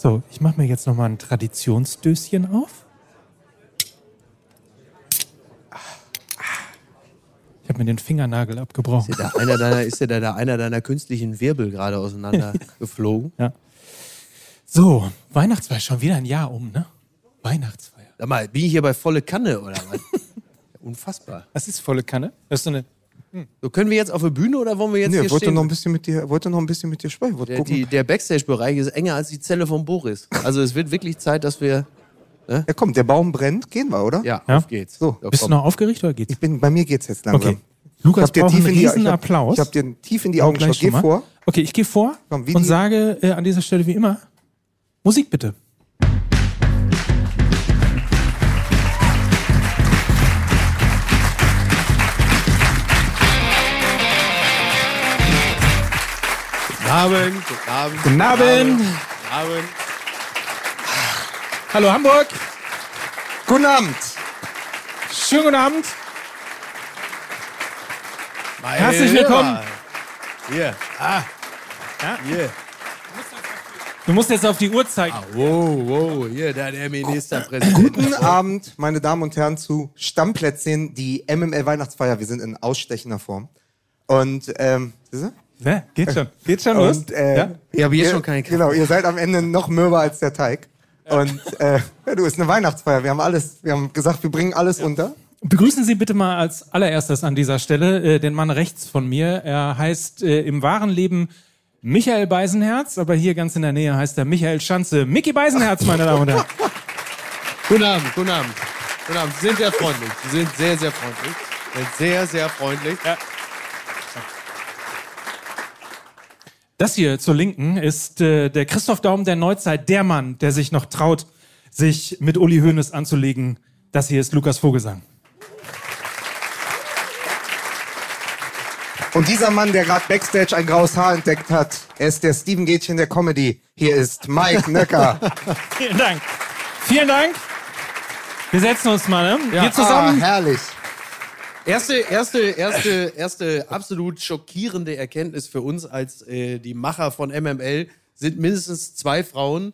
So, ich mache mir jetzt nochmal ein Traditionsdöschen auf. Ich habe mir den Fingernagel abgebrochen. Ist ja da einer deiner, ist ja da, da einer deiner künstlichen Wirbel gerade auseinander geflogen? Ja. So, Weihnachtsfeier, schon wieder ein Jahr um, ne? Weihnachtsfeier. Sag mal, bin ich hier bei volle Kanne oder was? Unfassbar. Was ist volle Kanne? Das ist so eine. So, können wir jetzt auf der Bühne oder wollen wir jetzt Nee, hier wollte stehen? noch ein bisschen mit dir, wollte noch ein bisschen mit dir sprechen. Der, die, der Backstage-Bereich ist enger als die Zelle von Boris. Also es wird wirklich Zeit, dass wir... ja, komm, der Baum brennt, gehen wir, oder? Ja, Ja. auf geht's. So. Bist du komm. noch aufgeregt oder geht's? Ich bin, bei mir geht's jetzt langsam. Okay. Lukas Ich hab dir tief einen in die- riesen ich hab- Applaus. Ich habe dir tief in die Augen geschaut. Geh vor. Okay, ich gehe vor Komm, und die- sage äh, an dieser Stelle wie immer: Musik bitte. Guten Abend, guten Abend. Guten Abend. Guten Abend. Hallo Hamburg. Guten Abend. Schönen guten Abend. Meine Herzlich willkommen. Hier. Ah. Ja? Hier. Du musst jetzt auf die Uhr zeigen. Ah, wow, wow. Hier, da der Ministerpräsident. Guten Abend, meine Damen und Herren, zu Stammplätzchen, die MML Weihnachtsfeier. Wir sind in ausstechender Form. Und, ähm, siehst du? Ja, geht schon. Geht schon los. Und, äh, ja? Ich habe jetzt ihr, schon keinen Kaffee. Genau, ihr seid am Ende noch mürber als der Teig. Und, äh, ja, du, ist eine Weihnachtsfeier. Wir haben alles, wir haben gesagt, wir bringen alles unter. Begrüßen Sie bitte mal als allererstes an dieser Stelle äh, den Mann rechts von mir. Er heißt äh, im wahren Leben Michael Beisenherz, aber hier ganz in der Nähe heißt er Michael Schanze. Mickey Beisenherz, meine Damen und Herren. Guten Abend, guten Abend. Guten Abend. Sie sind sehr freundlich. Sie sind sehr, sehr freundlich. Sie sind sehr, sehr freundlich. Das hier zur Linken ist äh, der Christoph Daum der Neuzeit, der Mann, der sich noch traut, sich mit Uli Hoeneß anzulegen. Das hier ist Lukas Vogelsang. Und dieser Mann, der gerade Backstage ein graues Haar entdeckt hat, er ist der Steven Gätchen der Comedy. Hier ist Mike Nöcker. Vielen Dank. Vielen Dank. Wir setzen uns mal, ne? Wir ah, zusammen. herrlich. Erste, erste, erste, erste absolut schockierende Erkenntnis für uns als äh, die Macher von MML sind mindestens zwei Frauen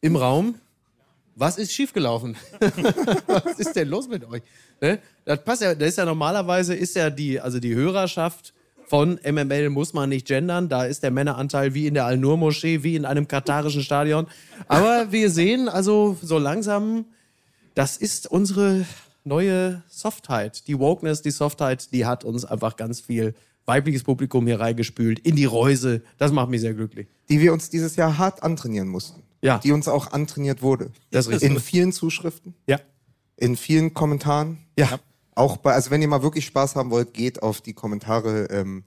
im Raum. Was ist schiefgelaufen? Was ist denn los mit euch? Ne? Das passt ja, das ist ja normalerweise ist ja die, also die Hörerschaft von MML muss man nicht gendern. Da ist der Männeranteil wie in der Al-Nur-Moschee, wie in einem katarischen Stadion. Aber wir sehen also so langsam, das ist unsere neue Softheit. Die Wokeness, die Softheit, die hat uns einfach ganz viel weibliches Publikum hier reingespült, in die Reuse. Das macht mich sehr glücklich. Die wir uns dieses Jahr hart antrainieren mussten. Ja. Die uns auch antrainiert wurde. Das ist richtig. In vielen Zuschriften, Ja. in vielen Kommentaren. Ja. Auch bei, also wenn ihr mal wirklich Spaß haben wollt, geht auf die Kommentare ähm,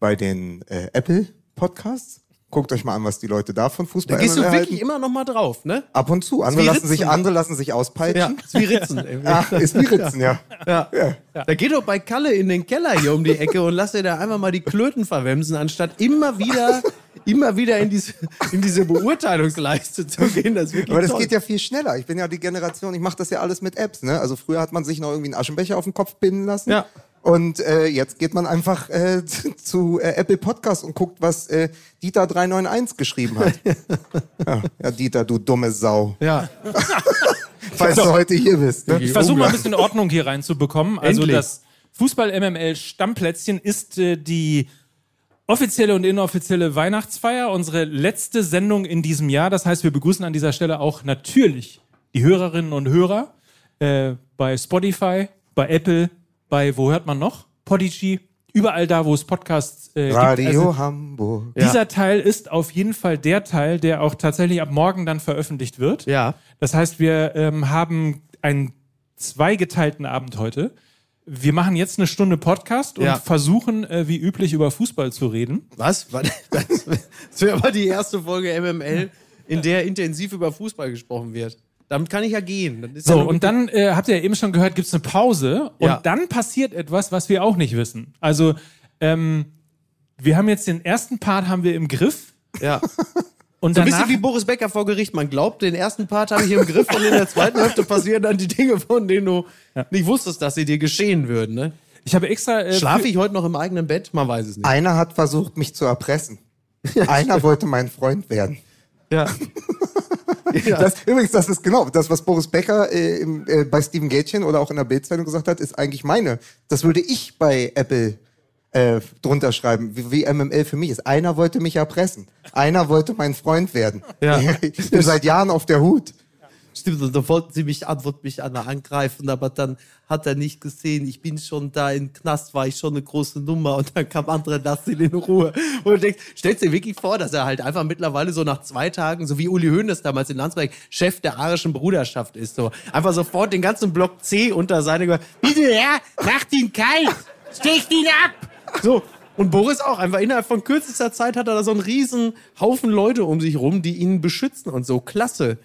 bei den äh, Apple Podcasts. Guckt euch mal an, was die Leute da von Fußball Da gehst du MML wirklich immer noch mal drauf, ne? Ab und zu. Andere lassen, sich, andere lassen sich Ja, auspeitschen. ist wie Ritzen. irgendwie. Ja, ist wie Ritzen, ja. Ja. Da geht doch bei Kalle in den Keller hier um die Ecke und lass dir da einfach mal die Klöten verwemsen, anstatt immer wieder, immer wieder in diese, in diese Beurteilungsleiste zu gehen. Das Aber das toll. geht ja viel schneller. Ich bin ja die Generation, ich mache das ja alles mit Apps. Ne? Also früher hat man sich noch irgendwie einen Aschenbecher auf den Kopf binden lassen. Ja. Und äh, jetzt geht man einfach äh, zu, äh, Apple Podcast und guckt, was äh, Dieter 391 geschrieben hat. ja, ja, Dieter, du dumme Sau. Ja. Falls du heute hier bist. Ne? Ich versuche mal ein bisschen Ordnung hier reinzubekommen. Also Endlich. das Fußball-MML Stammplätzchen ist äh, die offizielle und inoffizielle Weihnachtsfeier, unsere letzte Sendung in diesem Jahr. Das heißt, wir begrüßen an dieser Stelle auch natürlich die Hörerinnen und Hörer äh, bei Spotify, bei Apple, bei wo hört man noch? Podigy, überall da, wo es Podcasts äh, Radio gibt. Also, Hamburg. dieser Teil ist auf jeden Fall der Teil, der auch tatsächlich ab morgen dann veröffentlicht wird. Ja. Das heißt, wir ähm, haben einen zweigeteilten Abend heute. Wir machen jetzt eine Stunde Podcast und Ja. versuchen, äh, wie üblich, über Fußball zu reden. Was? Was? Das wäre aber die erste Folge MML, in der intensiv über Fußball gesprochen wird. Damit kann ich ja gehen. So, ja und dann äh, habt ihr ja eben schon gehört, gibt's eine Pause und Ja. dann passiert etwas, was wir auch nicht wissen. Also, ähm, wir haben jetzt den ersten Part haben wir im Griff Ja. und So ein bisschen wie Boris Becker vor Gericht. Man glaubt, den ersten Part habe ich im Griff und in der zweiten Hälfte passieren dann die Dinge, von denen du nicht wusstest, dass sie dir geschehen würden. Ne? ich habe extra äh, Schlafe ich heute noch im eigenen Bett? Man weiß es nicht. Einer hat versucht, mich zu erpressen. Einer wollte mein Freund werden. Ja. Das, übrigens, das ist genau das, was Boris Becker äh, im, äh, bei Steven Gätchen oder auch in der Bildzeitung gesagt hat, ist eigentlich meine. Das würde ich bei Apple äh, drunter schreiben, wie, wie MML für mich ist. Einer wollte mich erpressen. Einer wollte mein Freund werden. Ja. Ich bin seit Jahren auf der Hut. Stimmt, und da wollten sie mich an, wollten mich an angreifen, aber dann hat er nicht gesehen, ich bin schon da im Knast, war ich schon eine große Nummer und dann kam andere, lass ihn in Ruhe. Und du denkst, stellst dir wirklich vor, dass er halt einfach mittlerweile so nach zwei Tagen, so wie Uli Hoeneß damals in Landsberg, Chef der arischen Bruderschaft ist, so. Einfach sofort den ganzen Block C unter seine, bitte, ja, macht ihn kalt, stecht ihn ab! So. Und Boris auch, einfach innerhalb von kürzester Zeit hat er da so einen riesen Haufen Leute um sich rum, die ihn beschützen und so. Klasse.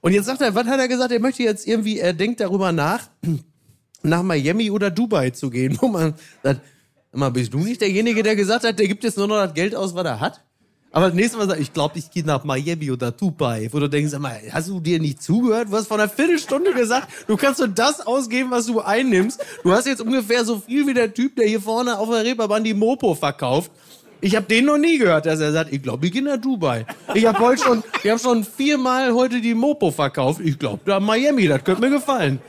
Und jetzt sagt er, was hat er gesagt? Er möchte jetzt irgendwie, er denkt darüber nach, nach Miami oder Dubai zu gehen, wo man sagt, sag mal, bist du nicht derjenige, der gesagt hat, der gibt jetzt nur noch das Geld aus, was er hat? Aber das nächste Mal sagt, ich glaube, ich gehe nach Miami oder Dubai, wo du denkst, sag mal, hast du dir nicht zugehört? Du hast vor einer Viertelstunde gesagt, du kannst nur das ausgeben, was du einnimmst. Du hast jetzt ungefähr so viel wie der Typ, der hier vorne auf der Reeperbahn die Mopo verkauft. Ich habe den noch nie gehört, dass er sagt, ich glaube, ich gehe nach Dubai. Ich habe heute schon, ich habe schon viermal heute die Mopo verkauft. Ich glaube, da Miami, das könnte mir gefallen.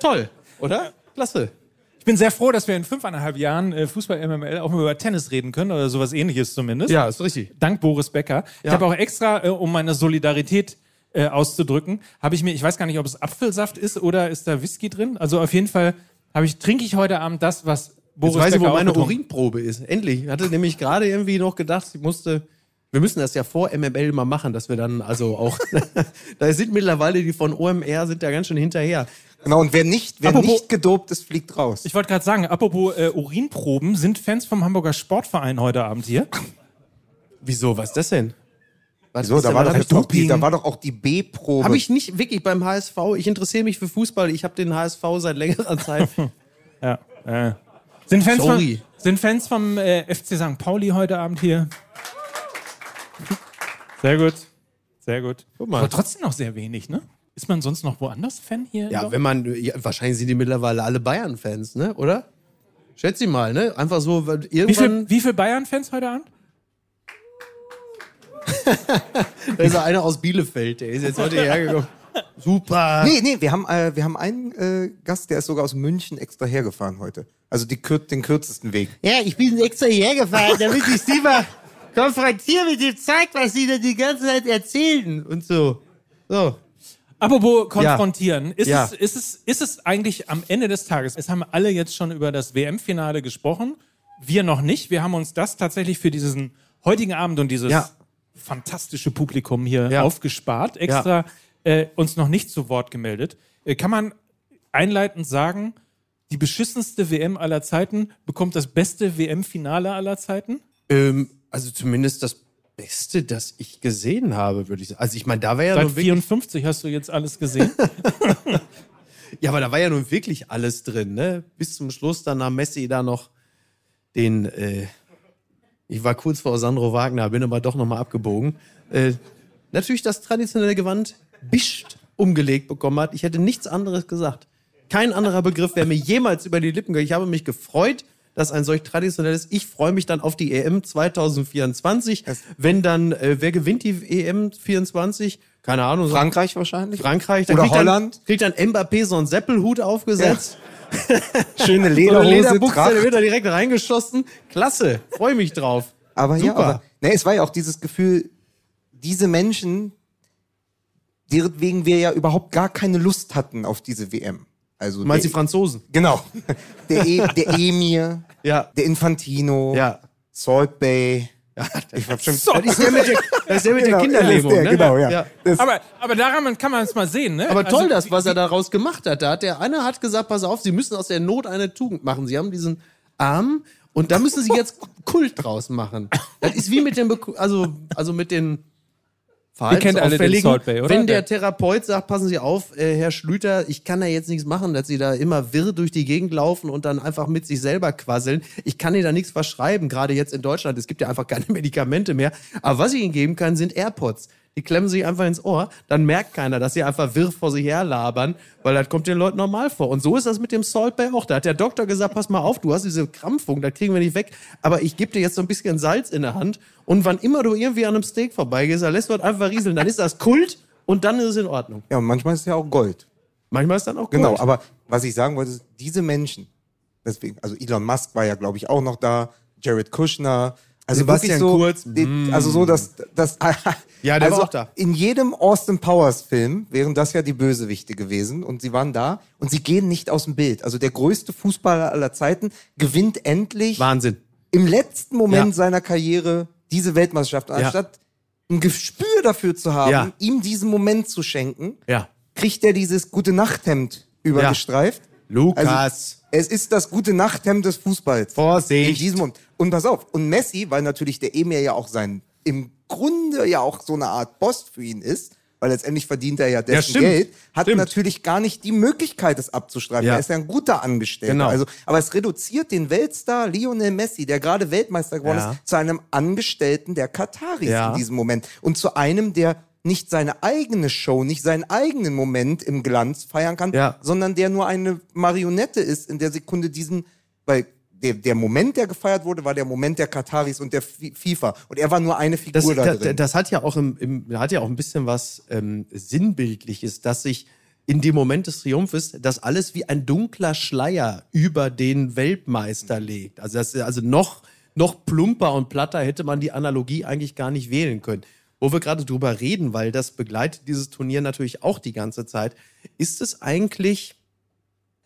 Toll, oder? Klasse. Ich bin sehr froh, dass wir in fünfeinhalb Jahren äh, Fußball-MML auch mal über Tennis reden können oder sowas ähnliches zumindest. Ja, ist richtig. Dank Boris Becker. Ich Ja. habe auch extra, äh, um meine Solidarität äh, auszudrücken, habe ich mir, ich weiß gar nicht, ob es Apfelsaft ist oder ist da Whisky drin. Also auf jeden Fall habe ich, trinke ich heute Abend das, was Boris Jetzt weiß ich, wo meine Urinprobe ist. Endlich. Ich hatte nämlich gerade irgendwie noch gedacht, ich musste. Wir müssen das ja vor MML mal machen, dass wir dann also auch. da sind mittlerweile die von OMR sind da ganz schön hinterher. Genau, und wer nicht, wer Apropos- nicht gedopt ist, fliegt raus. Ich wollte gerade sagen, apropos äh, Urinproben, sind Fans vom Hamburger Sportverein heute Abend hier? Wieso? Was ist das denn? Was so, ist da war, doch auch die, da war doch auch die B-Probe. Habe ich nicht wirklich beim HSV. Ich interessiere mich für Fußball. Ich habe den HSV seit längerer Zeit. Ja. Äh. Sind Fans Sorry. vom, sind Fans vom äh, FC St. Pauli heute Abend hier? Sehr gut. Sehr gut. Guck mal. Aber trotzdem noch sehr wenig, ne? Ist man sonst noch woanders Fan hier? ja, wenn man. Ja, wahrscheinlich sind die mittlerweile alle Bayern-Fans, ne? Oder? Schätze ich mal, ne? Einfach so, weil wie irgendwann. viele wie viel Bayern-Fans heute Abend? Da ist einer aus Bielefeld, der ist jetzt heute hergekommen. Super. Nee, nee, wir haben, äh, wir haben einen äh, Gast, der ist sogar aus München extra hergefahren heute. Also die, den kürzesten Weg. Ja, ich bin extra hergefahren, damit ich sie mal konfrontiere mit dem Zeug, was sie da die ganze Zeit erzählen. Und so. So. Apropos konfrontieren, ist, Ja. Es, ist, es, ist es eigentlich am Ende des Tages, es haben alle jetzt schon über das WM-Finale gesprochen, wir noch nicht. Wir haben uns das tatsächlich für diesen heutigen Abend und dieses Ja. fantastische Publikum hier Ja. aufgespart, extra äh, uns noch nicht zu Wort gemeldet. Äh, kann man einleitend sagen, die beschissenste WM aller Zeiten bekommt das beste WM-Finale aller Zeiten? Ähm, also zumindest das Beste, das ich gesehen habe, würde ich sagen. Also ich meine, da war ja Seit wirklich, 54 hast du jetzt alles gesehen. ja, aber da war ja nun wirklich alles drin, ne? Bis zum Schluss dann nahm Messi da noch den, äh, ich war kurz vor Sandro Wagner, bin aber doch nochmal abgebogen. Äh, natürlich das traditionelle Gewand bischt umgelegt bekommen hat. Ich hätte nichts anderes gesagt. Kein anderer Begriff wäre mir jemals über die Lippen gegangen. Ich habe mich gefreut, dass ein solch traditionelles, ich freue mich dann auf die EM 2024. Wenn dann, äh, wer gewinnt die EM 24? Keine Ahnung. so- Frankreich wahrscheinlich? Frankreich. Dann Oder kriegt Holland? Dann, kriegt dann Mbappé so einen Seppelhut aufgesetzt. Schöne So eine Lederhose, Lederbuchse, Tracht. der wird da direkt reingeschossen. Klasse. Freue mich drauf. Aber ja, Super. aber, ne, es war ja auch dieses Gefühl, diese Menschen, wegen wir ja überhaupt gar keine Lust hatten auf diese WM. Also Du meinst die Franzosen? genau. Der, e, der Emir, Ja. der Infantino, Ja. Salt Bay. Ich hab schon Das ist der mit der, das ist der, mit Genau, der Kinderlähmung, ja, der, ne? Genau, ja. ja. Aber, aber daran kann man es mal sehen, ne? Aber toll, Also, das, was er daraus gemacht hat. Da hat der eine hat gesagt, pass auf, Sie müssen aus der Not eine Tugend machen. Sie haben diesen Arm und da müssen Sie jetzt Kult draus machen. Das ist wie mit dem, Beku- also, also mit den den Verhaltensauffälligen. Bay, oder? Wenn der. Therapeut sagt, passen Sie auf, äh, Herr Schlüter, ich kann da jetzt nichts machen, dass Sie da immer wirr durch die Gegend laufen und dann einfach mit sich selber quasseln. Ich kann Ihnen da nichts verschreiben, gerade jetzt in Deutschland. Es gibt ja einfach keine Medikamente mehr. Aber was ich Ihnen geben kann, sind AirPods. Die klemmen sich einfach ins Ohr, dann merkt keiner, dass sie einfach wirr vor sich her labern, weil das kommt den Leuten normal vor. Und so ist das mit dem Salt Bay auch. Da hat der Doktor gesagt, pass mal auf, du hast diese Krampfung, das kriegen wir nicht weg, aber ich gebe dir jetzt so ein bisschen Salz in der Hand und wann immer du irgendwie an einem Steak vorbeigehst, dann lässt du das einfach rieseln. Dann ist das Kult und dann ist es in Ordnung. Ja, und manchmal ist es ja auch Gold. Manchmal ist dann auch Genau, Gold. aber was ich sagen wollte, ist, diese Menschen, deswegen, also Elon Musk war ja, glaube ich, auch noch da, Jared Kushner, also Sebastian so, Kurz, mm. also so, dass, dass Ja, der war also auch da. In jedem Austin Powers Film wären das ja die Bösewichte gewesen und sie waren da und sie gehen nicht aus dem Bild. Also der größte Fußballer aller Zeiten gewinnt endlich Wahnsinn. im letzten Moment Ja. seiner Karriere diese Weltmeisterschaft. Und Ja. Anstatt ein Gespür dafür zu haben, Ja. ihm diesen Moment zu schenken, kriegt er dieses gute Nachthemd übergestreift. Lukas. Also, es ist das gute Nachthemd des Fußballs. Vorsicht. In diesem Moment. Und pass auf, und Messi, weil natürlich der Emir ja auch sein, im Grunde ja auch so eine Art Boss für ihn ist, weil letztendlich verdient er ja dessen stimmt. Geld, hat Stimmt. natürlich gar nicht die Möglichkeit, es abzustreifen. Ja. Er ist ja ein guter Angestellter. Genau. Also, aber es reduziert den Weltstar Lionel Messi, der gerade Weltmeister geworden Ja. ist, zu einem Angestellten der Kataris Ja. in diesem Moment. Und zu einem, der nicht seine eigene Show, nicht seinen eigenen Moment im Glanz feiern kann, Ja. sondern der nur eine Marionette ist in der Sekunde diesen, weil der, der Moment, der gefeiert wurde, war der Moment der Kataris und der Fi- FIFA. Und er war nur eine Das, Figur da das, drin. das hat ja auch im, im hat ja auch ein bisschen was ähm, Sinnbildliches, dass sich in dem Moment des Triumphes das alles wie ein dunkler Schleier über den Weltmeister legt. Also, das, also noch, noch plumper und platter hätte man die Analogie eigentlich gar nicht wählen können. Wo wir gerade drüber reden, weil das begleitet dieses Turnier natürlich auch die ganze Zeit, ist es eigentlich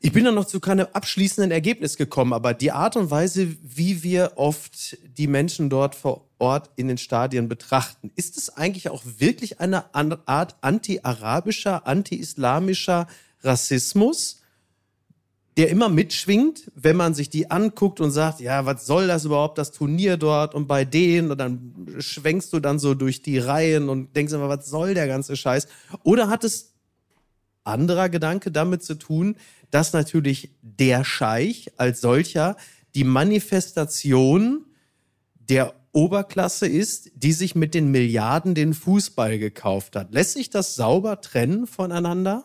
ich bin da noch zu keinem abschließenden Ergebnis gekommen, aber die Art und Weise, wie wir oft die Menschen dort vor Ort in den Stadien betrachten, ist es eigentlich auch wirklich eine Art anti-arabischer, anti-islamischer Rassismus, der immer mitschwingt, wenn man sich die anguckt und sagt, ja, was soll das überhaupt, das Turnier dort und bei denen und dann schwenkst du dann so durch die Reihen und denkst immer, was soll der ganze Scheiß? Oder hat es anderer Gedanke damit zu tun, dass natürlich der Scheich als solcher die Manifestation der Oberklasse ist, die sich mit den Milliarden den Fußball gekauft hat. Lässt sich das sauber trennen voneinander?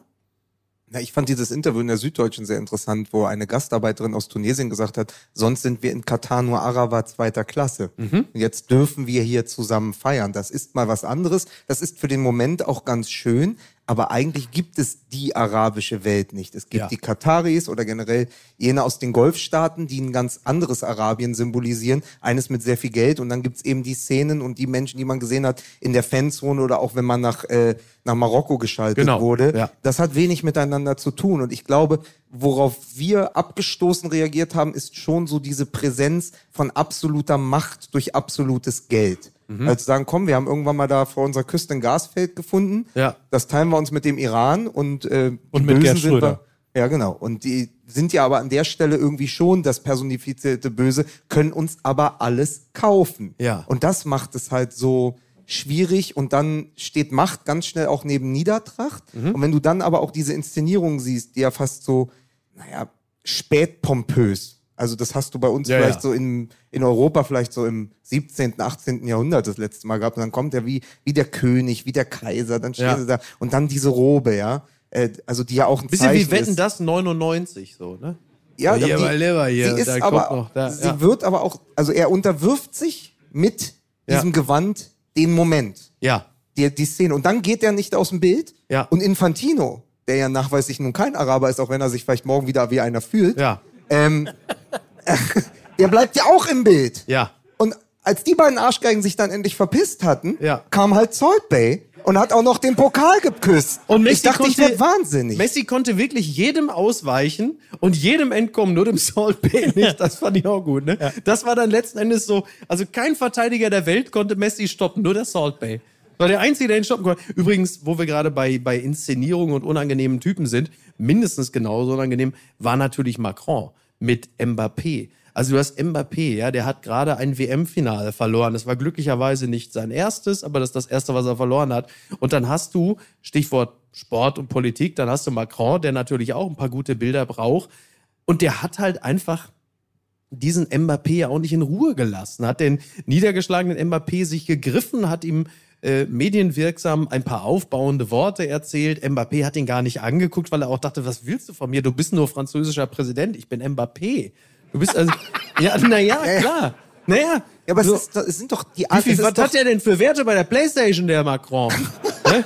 Ja, ich fand dieses Interview in der Süddeutschen sehr interessant, wo eine Gastarbeiterin aus Tunesien gesagt hat, sonst sind wir in Katar nur Araber zweiter Klasse. Und jetzt dürfen wir hier zusammen feiern. Das ist mal was anderes. Das ist für den Moment auch ganz schön. Aber eigentlich gibt es die arabische Welt nicht. Es gibt Ja. die Kataris oder generell jene aus den Golfstaaten, die ein ganz anderes Arabien symbolisieren. Eines mit sehr viel Geld. Und dann gibt's eben die Szenen und die Menschen, die man gesehen hat in der Fanzone oder auch wenn man nach, äh, nach Marokko geschaltet Genau, wurde. ja. Das hat wenig miteinander zu tun. Und ich glaube, worauf wir abgestoßen reagiert haben, ist schon so diese Präsenz von absoluter Macht durch absolutes Geld. Mhm. Also sagen, komm, wir haben irgendwann mal da vor unserer Küste ein Gasfeld gefunden. Ja. Das teilen wir uns mit dem Iran und, äh, Und mit Gerd sind Schröder. wir. Ja, genau. Und die sind ja aber an der Stelle irgendwie schon das personifizierte Böse, können uns aber alles kaufen. Ja. Und das macht es halt so schwierig und dann steht Macht ganz schnell auch neben Niedertracht. Mhm. Und wenn du dann aber auch diese Inszenierung siehst, die ja fast so, naja, spätpompös. Also das hast du bei uns Ja, vielleicht ja. so in, in Europa vielleicht so im 17., 18. Jahrhundert das letzte Mal gehabt. Und dann kommt er wie, wie der König, wie der Kaiser, dann stehen Ja. sie da und dann diese Robe, ja. Äh, Also die ja auch ein Bisschen Zeichen wie Wetten ist. das 99 so, ne? Ja, Hier die, lieber hier, sie ist da aber, kommt noch, da, sie ja. wird aber auch, also er unterwirft sich mit Ja. diesem Gewand den Moment, Ja. die, die Szene. Und dann geht er nicht aus dem Bild. Ja. Und Infantino, der ja nachweislich nun kein Araber ist, auch wenn er sich vielleicht morgen wieder wie einer fühlt, Ja. ähm, der bleibt ja auch im Bild. Ja. Und als die beiden Arschgeigen sich dann endlich verpisst hatten, Ja. kam halt Salt Bay und hat auch noch den Pokal geküsst. Und Messi ich dachte, ich konnte- werd wahnsinnig. Messi konnte wirklich jedem ausweichen und jedem entkommen, nur dem Salt Bay nicht. Das fand ich auch gut. Ne? Das war dann letzten Endes so, also kein Verteidiger der Welt konnte Messi stoppen, nur der Salt Bay. War der Einzige, der ihn stoppen konnte. Übrigens, wo wir gerade bei, bei Inszenierungen und unangenehmen Typen sind, mindestens genauso unangenehm, war natürlich Macron mit Mbappé. Also du hast Mbappé, ja, der hat gerade ein WM-Finale verloren. Das war glücklicherweise nicht sein erstes, aber das ist das erste, was er verloren hat. Und dann hast du, Stichwort Sport und Politik, dann hast du Macron, der natürlich auch ein paar gute Bilder braucht. Und der hat halt einfach diesen Mbappé ja auch nicht in Ruhe gelassen, hat den niedergeschlagenen Mbappé sich gegriffen, hat ihm äh, medienwirksam ein paar aufbauende Worte erzählt. Mbappé hat ihn gar nicht angeguckt, weil er auch dachte, was willst du von mir? Du bist nur französischer Präsident, ich bin Mbappé. Du bist also, ja, naja, klar. Naja, ja, aber so, es, ist, es sind doch die wie viel, was doch, hat er denn für Werte bei der Playstation, der Macron? Ne?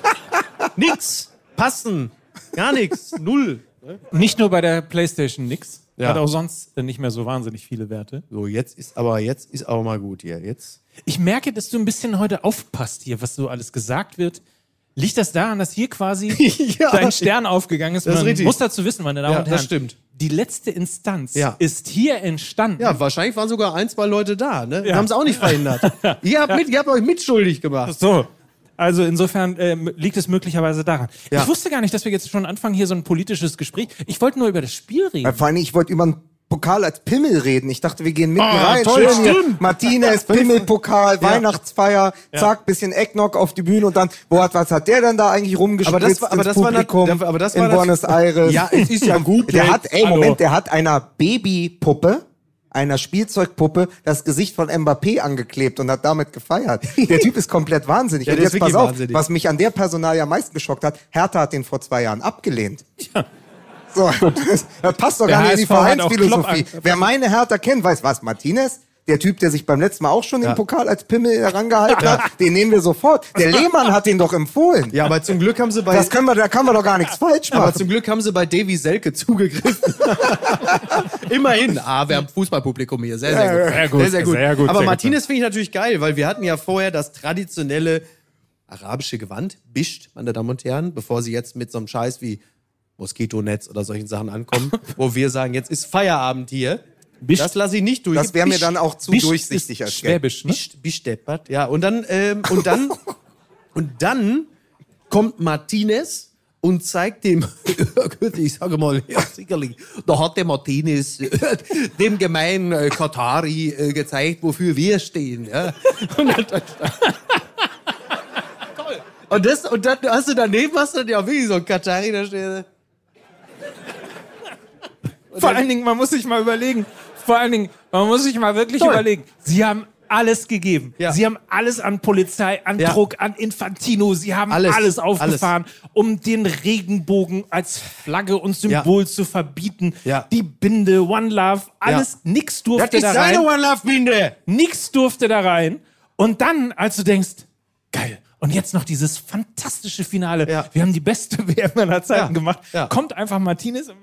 Nix. Passen. Gar nichts. Null. Nicht nur bei der PlayStation nix. Ja. Hat auch sonst nicht mehr so wahnsinnig viele Werte. So, jetzt ist aber, jetzt ist aber mal gut hier. Jetzt. Ich merke, dass du ein bisschen heute aufpasst hier, was so alles gesagt wird. Liegt das daran, dass hier quasi Ja. dein Stern aufgegangen ist? Das ist richtig. muss dazu wissen, meine Damen Ja, und Herren. das stimmt. Die letzte Instanz Ja. ist hier entstanden. Ja, wahrscheinlich waren sogar ein, zwei Leute da, ne? Ja. Haben es auch nicht verhindert. ihr, habt mit, ihr habt euch mitschuldig gemacht. So. Also insofern ähm, liegt es möglicherweise daran. Ja. Ich wusste gar nicht, dass wir jetzt schon anfangen, hier so ein politisches Gespräch. Ich wollte nur über das Spiel reden. Äh, Vor allem, ich wollte über einen Pokal als Pimmel reden. Ich dachte, wir gehen mitten Ah, rein. toll, Schön hier. stimmt. Martinez, Pimmelpokal, Weihnachtsfeier, zack, bisschen Eggnog auf die Bühne und dann, wo hat, was hat der denn da eigentlich rumgespritzt Aber das war- aber ins das war Publikum aber das in war nat- Buenos Aires? Ja, es ist ja gut Der hat, ey, Hallo. Moment, der hat einer Babypuppe, einer Spielzeugpuppe, das Gesicht von Mbappé angeklebt und hat damit gefeiert. Der Typ ist komplett wahnsinnig. Ja, und jetzt pass auf, wahnsinnig. was mich an der Personalie am meisten geschockt hat, Hertha hat den vor zwei Jahren abgelehnt. So, das, passt doch Der gar nicht in die Vereinsphilosophie. Wer meine Hertha kennt, weiß was, Martinez, der Typ, der sich beim letzten Mal auch schon Ja. den Pokal als Pimmel herangehalten hat, den nehmen wir sofort. Der Lehmann hat den doch empfohlen. Ja, aber zum Glück haben sie bei, Das können wir, da kann man doch gar nichts falsch aber machen. zum Glück haben sie bei Davy Selke zugegriffen. Immerhin. Ah, wir haben Fußballpublikum hier. Sehr, sehr gut. Sehr gut, Sehr, sehr gut. sehr gut, aber sehr. Martinez finde ich natürlich geil, weil wir hatten ja vorher das traditionelle arabische Gewand, Bischt, meine Damen und Herren, bevor sie jetzt mit so einem Scheiß wie Moskitonetz oder solchen Sachen ankommen, wo wir sagen, jetzt ist Feierabend hier. Bischt. Das lasse ich nicht durch. Das wäre mir dann auch zu Bischt durchsichtig als. Schwäbisch, ne? Bischt, bisteppert, ja. Und dann, ähm, und dann, und dann kommt Martinez und zeigt dem, ich sage mal, ja, sicherlich, da hat der Martinez äh, dem gemeinen äh, Katari äh, gezeigt, wofür wir stehen. Ja. Und, dann, das, und dann hast du daneben, hast du ja wirklich so einen Katari, da steht. Vor allen Dingen, man muss sich mal überlegen. Vor allen Dingen, man muss sich mal wirklich Toll. überlegen. Sie haben alles gegeben. Ja. Sie haben alles an Polizei, an Ja. Druck, an Infantino. Sie haben Alles, alles, aufgefahren, um den Regenbogen als Flagge und Symbol zu verbieten. Ja. Die Binde, One Love, alles, nix durfte da rein. One Love Binde. Nix durfte da rein. Und dann, als du denkst, geil. Und jetzt noch dieses fantastische Finale. Ja. Wir haben die beste WM aller Zeiten Ja. gemacht. Ja. Kommt einfach Martinez und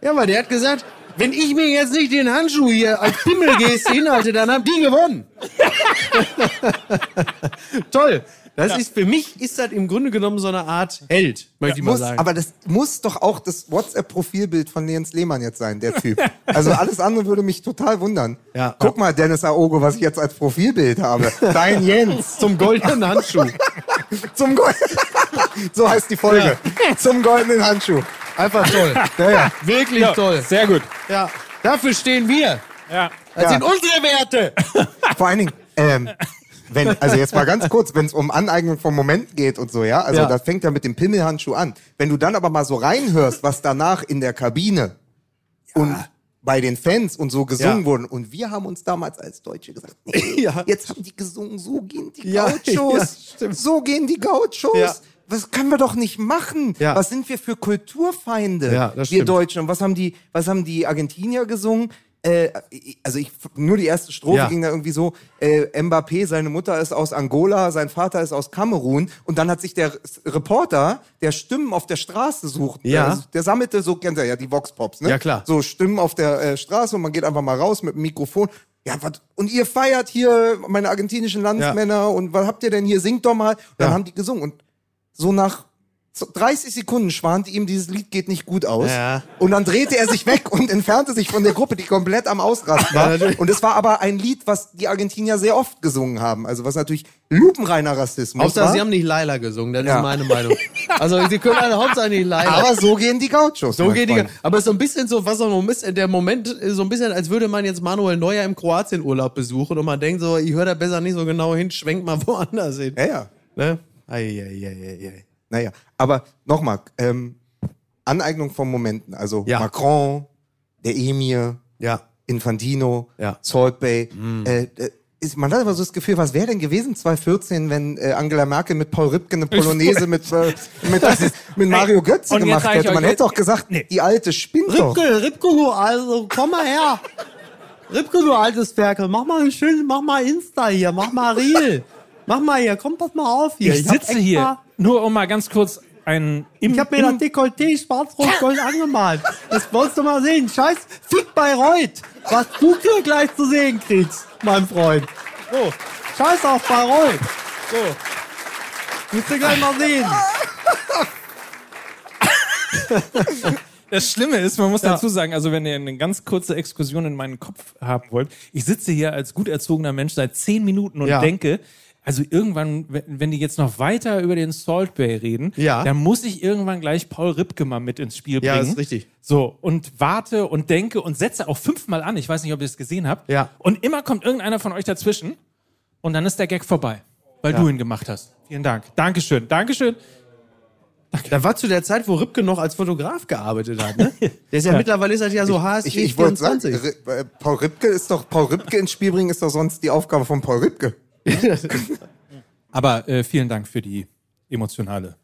Ja, weil der hat gesagt, wenn ich mir jetzt nicht den Handschuh hier als Pimmelgeste hinhalte, dann haben die gewonnen. Toll. Das ist, für mich ist das im Grunde genommen so eine Art Held, möchte ich mal Muss, sagen. aber das muss doch auch das WhatsApp-Profilbild von Jens Lehmann jetzt sein, der Typ. Also alles andere würde mich total wundern. Ja. Guck mal, Dennis Aogo, was ich jetzt als Profilbild habe. Dein Jens. zum goldenen Handschuh. Zum Gold. so heißt die Folge. Zum goldenen Handschuh. Einfach toll. Ja, ja. Wirklich ja, toll. Sehr gut. Ja. Dafür stehen wir. Ja. Das Ja. sind unsere Werte. Vor allen Dingen, ähm, wenn, also jetzt mal ganz kurz, wenn es um Aneignung von Momenten geht und so, ja, also Ja. das fängt ja mit dem Pimmelhandschuh an. Wenn du dann aber mal so reinhörst, was danach in der Kabine und bei den Fans und so gesungen Ja. wurden und wir haben uns damals als Deutsche gesagt, nee, Ja. jetzt haben die gesungen, so gehen die Ja, Gauchos, ja, so gehen die Gauchos. Ja. Was können wir doch nicht machen? Ja. Was sind wir für Kulturfeinde? Ja, wir. Deutschen. Und was haben die, was haben die Argentinier gesungen? Äh, also ich, nur die erste Strophe Ja. ging da irgendwie so, äh, Mbappé, seine Mutter ist aus Angola, sein Vater ist aus Kamerun und dann hat sich der Reporter, der Stimmen auf der Straße sucht, Ja. äh, der sammelte so, kennt ihr ja, die Vox-Pops, ne? Ja, klar. So Stimmen auf der äh, Straße und man geht einfach mal raus mit dem Mikrofon. Ja, was, und ihr feiert hier meine argentinischen Landsmänner und was habt ihr denn hier? Singt doch mal. Und dann Ja. haben die gesungen und so nach 30 Sekunden schwante ihm, dieses Lied geht nicht gut aus. Ja. Und dann drehte er sich weg und entfernte sich von der Gruppe, die komplett am Ausrasten Ja, war. natürlich. und es war aber ein Lied, was die Argentinier sehr oft gesungen haben. Also was natürlich lupenreiner Rassismus Hauptsache, war. sie haben nicht Laila gesungen, das Ja. ist meine Meinung. Also, sie können alle Hauptsache nicht Laila. aber so gehen die Gauchos. So mein geht die. Freund. Aber es ist so ein bisschen so, was auch bisschen, der Moment ist so ein bisschen, als würde man jetzt Manuel Neuer im Kroatien-Urlaub besuchen und man denkt so, ich höre da besser nicht so genau hin, schwenkt mal woanders hin. Ja, ja. Ne? Ei, ei, ei, ei, ei. Naja, aber nochmal, ähm, Aneignung von Momenten. Also Ja. Macron, der Emir, Ja. Infantino, Ja. Salt Bay. Äh, äh, ist, man hat aber so das Gefühl, was wäre denn gewesen 2014, wenn äh, Angela Merkel mit Paul Ripke eine Polonaise mit, äh, mit, mit Mario Götze jetzt gemacht hätte? Man hätte doch gesagt, Nee. die alte spinnt doch. Ripke, Ripke, du also, komm mal her. Ripke, du altes Ferkel, mach mal ein schön, mach mal Insta hier, mach mal Reel. Mach mal hier, komm, pass mal auf hier. Ich hab sitze hier, nur um mal ganz kurz ein im, Ich hab mir das Dekolleté schwarz-rot-gold angemalt. Das wolltest du mal sehen. Scheiß Fick Bayreuth. Was du hier gleich zu sehen kriegst, mein Freund. So. Scheiß auf Bayreuth. So. Willst du gleich mal sehen. Das Schlimme ist, man muss dazu sagen, also wenn ihr eine ganz kurze Exkursion in meinen Kopf haben wollt, ich sitze hier als gut erzogener Mensch seit zehn Minuten und Ja. denke, also irgendwann, wenn die jetzt noch weiter über den Salt Bay reden, Ja. dann muss ich irgendwann gleich Paul Ripke mal mit ins Spiel bringen. Ja, ist richtig. So, und warte und denke und setze auch fünfmal an. Ich weiß nicht, ob ihr es gesehen habt. Ja. Und immer kommt irgendeiner von euch dazwischen und dann ist der Gag vorbei, weil du ihn gemacht hast. Vielen Dank. Dankeschön. Dankeschön. Da war zu der Zeit, wo Ripke noch als Fotograf gearbeitet hat, ne? Der ist ja, mittlerweile ist er ja so HSG Ich, ich wollte sagen, 24. Ri- äh, Paul Ripke ist doch, Paul Ripke ins Spiel bringen ist doch sonst die Aufgabe von Paul Ripke. Aber äh, vielen Dank für die emotionale.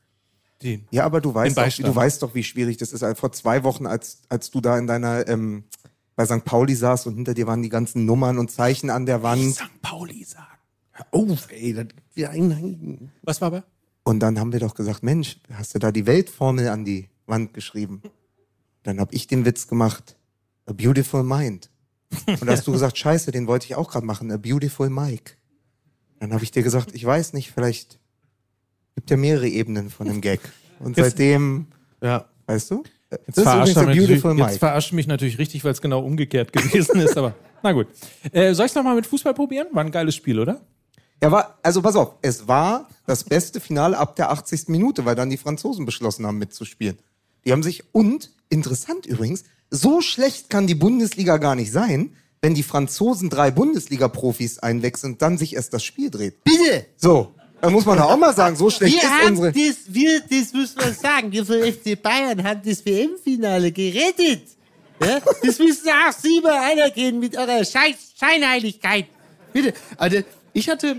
Die, Ja, aber du weißt, doch, du weißt doch, wie schwierig das ist. Also Vor zwei Wochen, als, als du da in deiner, ähm, bei St. Pauli saß und hinter dir waren die ganzen Nummern und Zeichen an der Wand. St. Pauli sagen. Oh, ey, das Was war aber? Und dann haben wir doch gesagt, Mensch, hast du da die Weltformel an die Wand geschrieben? Dann habe ich den Witz gemacht, a beautiful mind. Und da hast du gesagt, scheiße, den wollte ich auch gerade machen, a beautiful Mike. Dann habe ich dir gesagt, ich weiß nicht, vielleicht gibt ja mehrere Ebenen von dem Gag. Und Jetzt- seitdem, ja. weißt du? Das Jetzt verarscht, er jetzt verarscht mich natürlich richtig, weil es genau umgekehrt gewesen ist. Aber na gut. Äh, soll ich es nochmal mit Fußball probieren? War ein geiles Spiel, oder? Er war, also pass auf, es war das beste Finale ab der 80. Minute, weil dann die Franzosen beschlossen haben mitzuspielen. Die haben sich, und interessant übrigens, so schlecht kann die Bundesliga gar nicht sein, wenn die Franzosen drei Bundesliga-Profis einwechseln und dann sich erst das Spiel dreht. Bitte. So, da muss man doch auch mal sagen, so schlecht Wir ist haben unsere. das, wir, das muss man sagen, wir von FC Bayern haben das WM-Finale gerettet. Ja? Das müssen auch Sie mal anerkennen mit eurer Scheiß Scheinheiligkeit. Bitte. Also, ich hatte,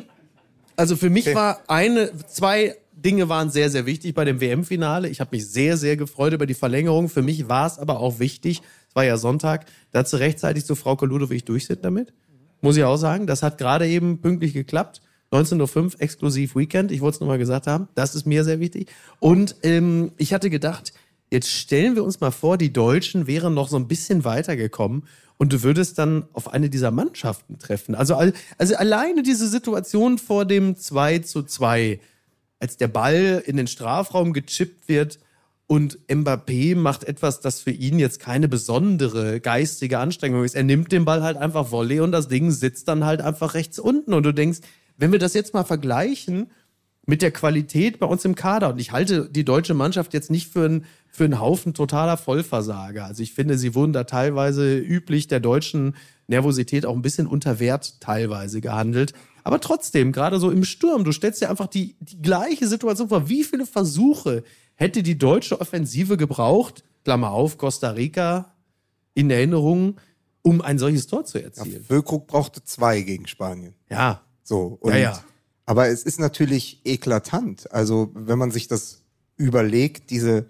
also für mich Okay. war eine, zwei Dinge waren sehr, sehr wichtig bei dem WM-Finale. Ich habe mich sehr, sehr gefreut über die Verlängerung. Für mich war es aber auch wichtig, war ja Sonntag, sie rechtzeitig zu Frau Ludowig durch sind damit. Muss ich auch sagen. Das hat gerade eben pünktlich geklappt. 19.05 Uhr exklusiv Weekend. Ich wollte es nochmal gesagt haben. Das ist mir sehr wichtig. Und ähm, ich hatte gedacht, jetzt stellen wir uns mal vor, die Deutschen wären noch so ein bisschen weitergekommen und du würdest dann auf eine dieser Mannschaften treffen. Also, al- also alleine diese Situation vor dem 2 zu 2, als der Ball in den Strafraum gechippt wird und Mbappé macht etwas, das für ihn jetzt keine besondere geistige Anstrengung ist. Er nimmt den Ball halt einfach Volley und das Ding sitzt dann halt einfach rechts unten. Und du denkst, wenn wir das jetzt mal vergleichen mit der Qualität bei uns im Kader, und ich halte die deutsche Mannschaft jetzt nicht für, ein, für einen Haufen totaler Vollversager. Also ich finde, sie wurden da teilweise üblich der deutschen Nervosität auch ein bisschen unter Wert teilweise gehandelt. Aber trotzdem, gerade so im Sturm, du stellst dir einfach die, die gleiche Situation vor. Wie viele Versuche hätte die deutsche Offensive gebraucht, Klammer auf, Costa Rica in Erinnerung, um ein solches Tor zu erzielen? Füllkrug brauchte zwei gegen Spanien. Ja, So. Und, Ja, ja. Aber es ist natürlich eklatant. Also, wenn man sich das überlegt, diese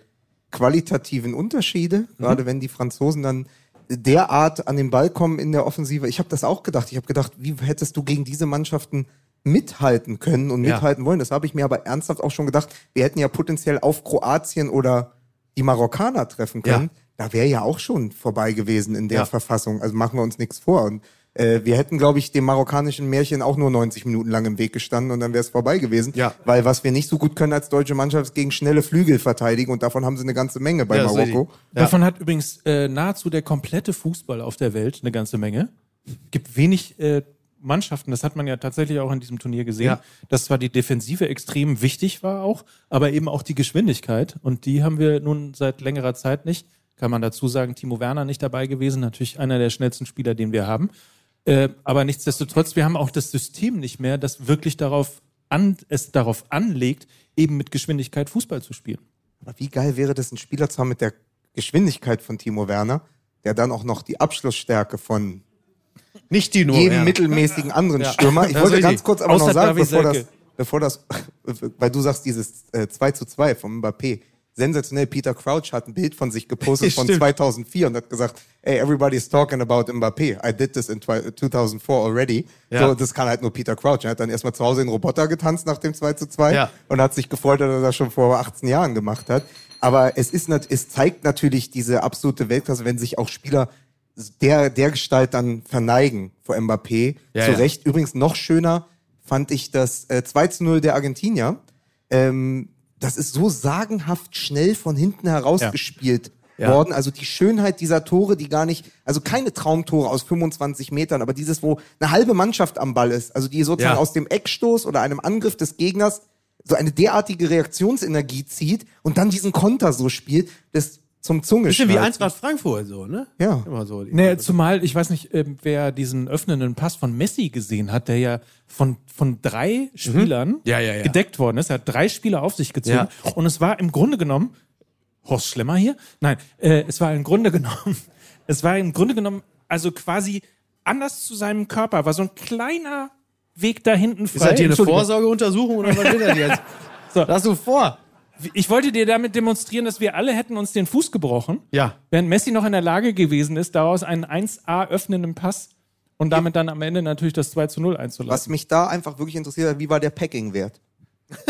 qualitativen Unterschiede, Mhm. gerade wenn die Franzosen dann derart an den Ball kommen in der Offensive. Ich habe das auch gedacht. Ich habe gedacht, wie hättest du gegen diese Mannschaften mithalten können und Ja. mithalten wollen? Das habe ich mir aber ernsthaft auch schon gedacht. Wir hätten ja potenziell auf Kroatien oder die Marokkaner treffen können. Da wäre ja auch schon vorbei gewesen in der Ja. Verfassung. Also machen wir uns nichts vor. Und äh, wir hätten, glaube ich, dem marokkanischen Märchen auch nur 90 Minuten lang im Weg gestanden und dann wäre es vorbei gewesen. Ja. Weil was wir nicht so gut können als deutsche Mannschaft ist gegen schnelle Flügel verteidigen und davon haben sie eine ganze Menge bei Ja, Marokko. Ja. Davon hat übrigens äh, nahezu der komplette Fußball auf der Welt eine ganze Menge. Gibt wenig äh, Mannschaften, das hat man ja tatsächlich auch in diesem Turnier gesehen, Ja. dass zwar die Defensive extrem wichtig war auch, aber eben auch die Geschwindigkeit. Und die haben wir nun seit längerer Zeit nicht. Kann man dazu sagen, Timo Werner nicht dabei gewesen, natürlich einer der schnellsten Spieler, den wir haben. Äh, aber nichtsdestotrotz, wir haben auch das System nicht mehr, das wirklich darauf an, es darauf anlegt, eben mit Geschwindigkeit Fußball zu spielen. Aber wie geil wäre das, einen Spieler zu haben mit der Geschwindigkeit von Timo Werner, der dann auch noch die Abschlussstärke von nicht die nur. jedem ja. mittelmäßigen anderen Ja. Stürmer. Ich Das wollte ganz kurz aber Außer noch sagen, bevor das, bevor das, weil du sagst, dieses äh, 2 zu 2 vom Mbappé. Sensationell. Peter Crouch hat ein Bild von sich gepostet von Stimmt. 2004 und hat gesagt, hey, everybody's talking about Mbappé. I did this in twi- 2004 already. Ja. So, das kann halt nur Peter Crouch. Er hat dann erstmal zu Hause den Roboter getanzt nach dem 2 zu 2 Ja. und hat sich gefreut, dass er das schon vor 18 Jahren gemacht hat. Aber es ist es zeigt natürlich diese absolute Weltklasse, wenn sich auch Spieler der, der Gestalt dann verneigen vor Mbappé. Ja, zu. Recht. Übrigens noch schöner fand ich das äh, 2 zu 0 der Argentinier. Ähm, das ist so sagenhaft schnell von hinten herausgespielt Ja. worden. Also die Schönheit dieser Tore, die gar nicht, also keine Traumtore aus 25 Metern, aber dieses, wo eine halbe Mannschaft am Ball ist, also die sozusagen Ja. aus dem Eckstoß oder einem Angriff des Gegners so eine derartige Reaktionsenergie zieht und dann diesen Konter so spielt, das zum Zunge Bisschen wie. Eintracht Frankfurt so, ne? Ja. Immer so. Nee, zumal, ich weiß nicht, ähm, wer diesen öffnenden Pass von Messi gesehen hat, der ja von, von drei Spielern Mhm. Ja, ja, ja. gedeckt worden ist. Er hat drei Spieler auf sich gezogen. Ja. Und es war im Grunde genommen, Horst Schlemmer hier? Nein, äh, es war im Grunde genommen, es war im Grunde genommen, also quasi anders zu seinem Körper, war so ein kleiner Weg da hinten frei. Ist das hier eine. Vorsorgeuntersuchung oder was will das jetzt? So. Hast du vor? Ich wollte dir damit demonstrieren, dass wir alle hätten uns den Fuß gebrochen, Ja. während Messi noch in der Lage gewesen ist, daraus einen 1A öffnenden Pass und damit dann am Ende natürlich das 2 zu 0 einzulassen. Was mich da einfach wirklich interessiert hat, wie war der Packing-Wert?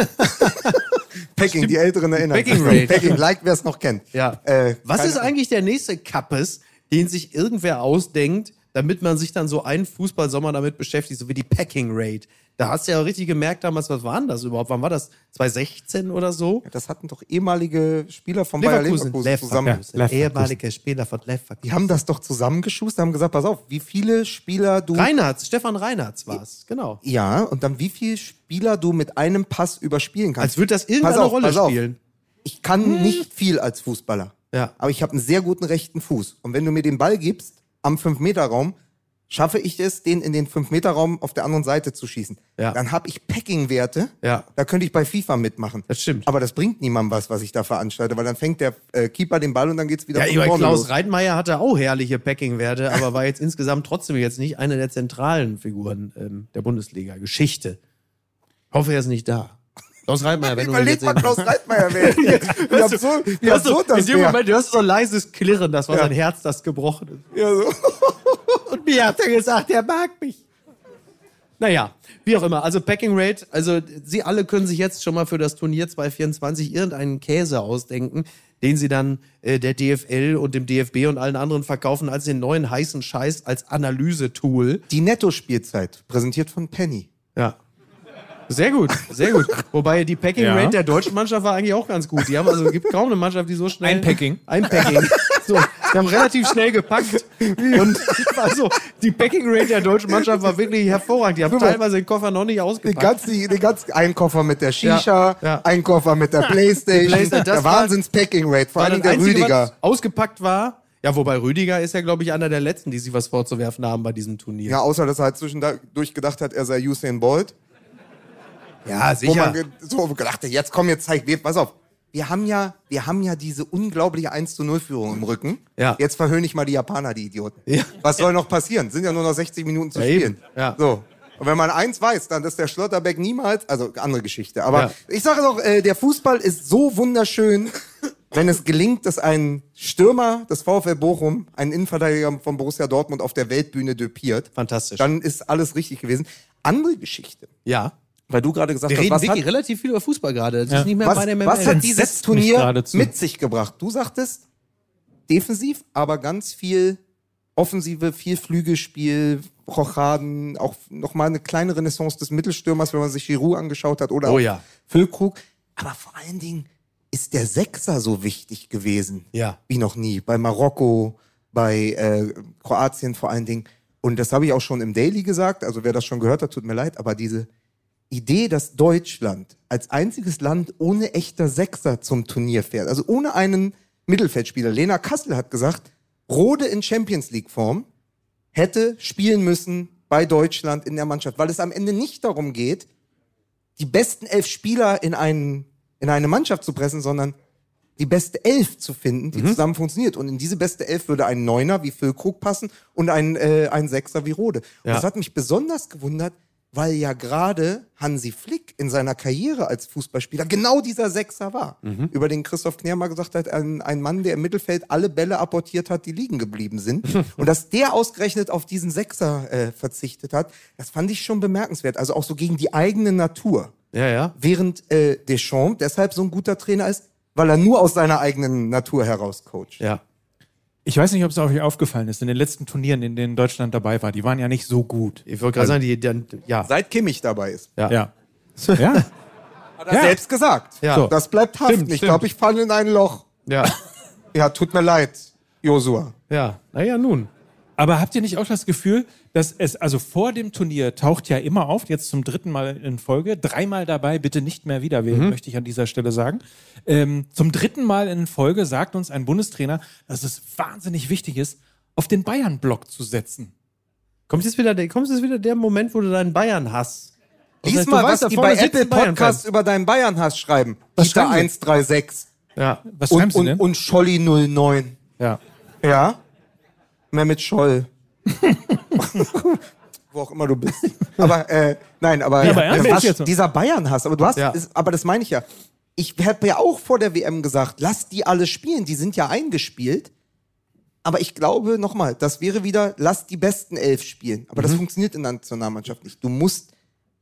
Packing, die Älteren erinnern. Packing Rate. Packing, like wer es noch kennt. Ja. Äh, Was ist eigentlich der nächste Kappes, den sich irgendwer ausdenkt, damit man sich dann so einen Fußballsommer damit beschäftigt, so wie die Packing Rate? Da hast du ja richtig gemerkt damals, was war denn das überhaupt? Wann war das? 2016 oder so? Das hatten doch ehemalige Spieler von Bayer Leverkusen zusammen. Leverkusen. Ehemalige Spieler von Leverkusen. Die haben das doch zusammengeschustert, haben gesagt, pass auf, wie viele Spieler du... Reinhardt, Stefan Reinhardt war es, genau. Ja, und dann wie viele Spieler du mit einem Pass überspielen kannst. Als würde das irgendeine auf, Rolle spielen. Ich kann nicht viel als Fußballer. Ja. Aber ich habe einen sehr guten rechten Fuß. Und wenn du mir den Ball gibst am 5-Meter-Raum, schaffe ich es, den in den 5-Meter-Raum auf der anderen Seite zu schießen. Ja. Dann habe ich Packing-Werte. Ja. Da könnte ich bei FIFA mitmachen. Das stimmt. Aber das bringt niemandem was, was ich da veranstalte, weil dann fängt der äh, Keeper den Ball und dann geht's wieder Ja, von vorne Klaus los. Reitmeier hatte auch herrliche Packing-Werte, aber war jetzt insgesamt trotzdem jetzt nicht eine der zentralen Figuren ähm, der Bundesliga-Geschichte. Hoffe, er ist nicht da. Klaus Reitmeier, wenn Überleg jetzt mal, sehen- Klaus Reitmeier wäre. Wie absurd, wie Hörst du, absurd das in dem. Moment hörst du so ein leises Klirren, das war Ja. sein Herz, das gebrochen ist. Ja, so. Und mir hat er gesagt, er mag mich. Naja, wie auch immer. Also Packing Rate, also Sie alle können sich jetzt schon mal für das Turnier 2024 irgendeinen Käse ausdenken, den Sie dann äh, der DFL und dem DFB und allen anderen verkaufen als den neuen heißen Scheiß als Analysetool. Die Nettospielzeit, präsentiert von Penny. Ja. Sehr gut, sehr gut. Wobei die Packing Ja. Rate der deutschen Mannschaft war eigentlich auch ganz gut. Die haben also gibt kaum eine Mannschaft, die so schnell Einpacking. Einpacking. So, die haben relativ schnell gepackt und also die Packing Rate der deutschen Mannschaft war wirklich hervorragend. Die haben teilweise den Koffer noch nicht Den ausgepackt. ganzen, den ganzen, ein Koffer mit der Shisha, Ja, ja. ein Koffer mit der Playstation, Playstation, das der war- Wahnsinns-Packing-Rate, vor War allem der Einzige, Rüdiger. was ausgepackt war. Ja, wobei Rüdiger ist ja, glaube ich, einer der letzten, die sich was vorzuwerfen haben bei diesem Turnier. Ja, außer dass er halt zwischendurch gedacht hat, er sei Usain Bolt. Ja Wo man so gedacht hat, jetzt komm, jetzt zeig, wir, pass auf. Wir haben ja, wir haben ja diese unglaubliche 1 zu 0 Führung im Rücken. Ja. Jetzt verhöhne ich mal die Japaner, die Idioten. Ja. Was soll noch passieren? Sind ja nur noch 60 Minuten zu Ja, spielen. eben. Ja. So. Und wenn man eins weiß, dann ist der Schlotterbeck niemals, also andere Geschichte. Aber Ja. ich sage doch, äh, der Fußball ist so wunderschön, wenn es gelingt, dass ein Stürmer des VfL Bochum, ein Innenverteidiger von Borussia Dortmund auf der Weltbühne döpiert. Fantastisch. Dann ist alles richtig gewesen. Andere Geschichte. Ja. Weil du gerade gesagt Wir hast, reden was wirklich hat, relativ viel über Fußball gerade. Das Ja. ist nicht mehr was, bei der was hat dieses Entsetzt mich Turnier mit sich gebracht? Du sagtest defensiv, aber ganz viel Offensive, viel Flügelspiel, Rochaden, auch nochmal eine kleine Renaissance des Mittelstürmers, wenn man sich Giroud angeschaut hat oder Oh ja. Füllkrug. Aber vor allen Dingen ist der Sechser so wichtig gewesen. Ja. Wie noch nie. Bei Marokko, bei äh, Kroatien vor allen Dingen. Und das habe ich auch schon im Daily gesagt. Also wer das schon gehört hat, tut mir leid. Aber diese Idee, dass Deutschland als einziges Land ohne echter Sechser zum Turnier fährt, also ohne einen Mittelfeldspieler. Lena Kassel hat gesagt, Rode in Champions League Form hätte spielen müssen bei Deutschland in der Mannschaft, weil es am Ende nicht darum geht, die besten elf Spieler in, einen, in eine Mannschaft zu pressen, sondern die beste Elf zu finden, Mhm. die zusammen funktioniert. Und in diese beste Elf würde ein Neuner wie Füllkrug passen und ein, äh, ein Sechser wie Rode. Und Ja. das hat mich besonders gewundert, weil ja gerade Hansi Flick in seiner Karriere als Fußballspieler genau dieser Sechser war. Über den Christoph Kner mal gesagt hat, ein, ein Mann, der im Mittelfeld alle Bälle apportiert hat, die liegen geblieben sind. Und dass der ausgerechnet auf diesen Sechser äh, verzichtet hat, das fand ich schon bemerkenswert. Also auch so gegen die eigene Natur. Ja, ja. Während äh, Deschamps deshalb so ein guter Trainer ist, weil er nur aus seiner eigenen Natur heraus coacht. Ja. Ich weiß nicht, ob es euch aufgefallen ist, in den letzten Turnieren, in denen Deutschland dabei war, die waren ja nicht so gut. Ich wollte gerade sagen, die, dann, ja. Seit Kimmich dabei ist. Ja. Ja. Ja. Hat er Ja. selbst gesagt. Ja. So. Das bleibt haften. Stimmt, ich glaube, ich falle in ein Loch. Ja. Ja, tut mir leid, Josua. Ja. Naja, nun. Aber habt ihr nicht auch das Gefühl, dass es, also vor dem Turnier taucht ja immer auf, jetzt zum dritten Mal in Folge, dreimal dabei, bitte nicht mehr wieder wählen, möchte ich an dieser Stelle sagen. Ähm, zum dritten Mal in Folge sagt uns ein Bundestrainer, dass es wahnsinnig wichtig ist, auf den Bayern-Block zu setzen. Kommt jetzt wieder, der- kommt jetzt wieder der Moment, wo du deinen Bayern hast. Lies Du mal, weißt, was die bei Apple. Podcasts über deinen Bayern-Hass schreiben. Was Dieter schreiben sie? 136 Ja. Was und, schreiben Sie und, denn? und Scholli 09. ja. Ja? Mehr mit Scholl. Wo auch immer du bist. Aber, äh, nein, aber, Ja, aber ernsthaft was, jetzt? dieser Bayern-Hass. Aber du hast, Ja. ist, aber das meine ich ja. Ich habe ja auch vor der WM gesagt, lass die alle spielen. Die sind ja eingespielt. Aber ich glaube, nochmal, das wäre wieder, lass die besten elf spielen. Aber Mhm. das funktioniert in der Nationalmannschaft nicht. Du musst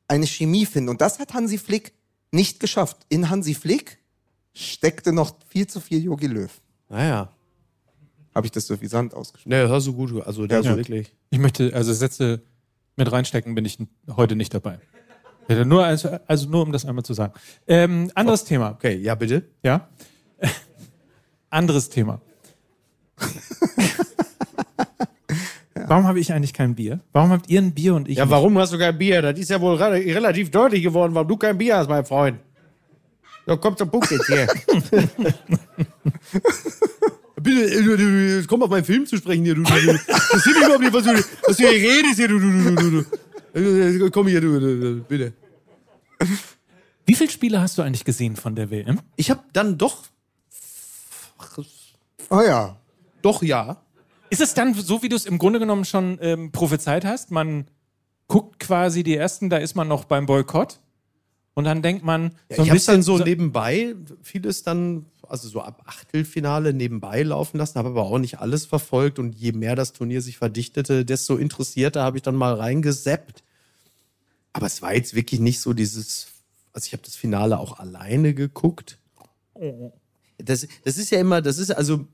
eine Chemie finden. Und das hat Hansi Flick nicht geschafft. In Hansi Flick steckte noch viel zu viel Jogi Löw. Naja. Habe ich das so wie Sand ausgesprochen? Nee, das hast du gut. Also, der Ja. ist wirklich. Ich möchte, also Sätze mit reinstecken, bin ich heute nicht dabei. Ja, Nur, also, also nur um das einmal zu sagen. Ähm, anderes Thema. Okay, ja, bitte. Ja? Anderes Thema. Warum habe ich eigentlich kein Bier? Warum habt ihr ein Bier und ich Ja, nicht? warum hast du kein Bier? Das ist ja wohl re relativ deutlich geworden, warum du kein Bier hast, mein Freund. So, komm zum Punkt jetzt hier. Bitte, äh, du, du, du, komm auf meinen Film zu sprechen hier, du. du, du. Das sieht überhaupt nicht, was du, was du hier redest hier, du, du, du, du, du. Äh, Komm hier, du, du, du, bitte. Wie viele Spiele hast du eigentlich gesehen von der WM? Ich habe dann doch, Oh ja. doch ja. Ist es dann so, wie du es im Grunde genommen schon ähm, prophezeit hast? Man guckt quasi die ersten, da ist man noch beim Boykott. Und dann denkt man, so ich habe dann so nebenbei vieles dann, also so ab Achtelfinale nebenbei laufen lassen, habe aber auch nicht alles verfolgt und je mehr das Turnier sich verdichtete, desto interessierter habe ich dann mal reingeseppt. Aber es war jetzt wirklich nicht so dieses, also ich habe das Finale auch alleine geguckt. Das, das ist ja immer, das ist also,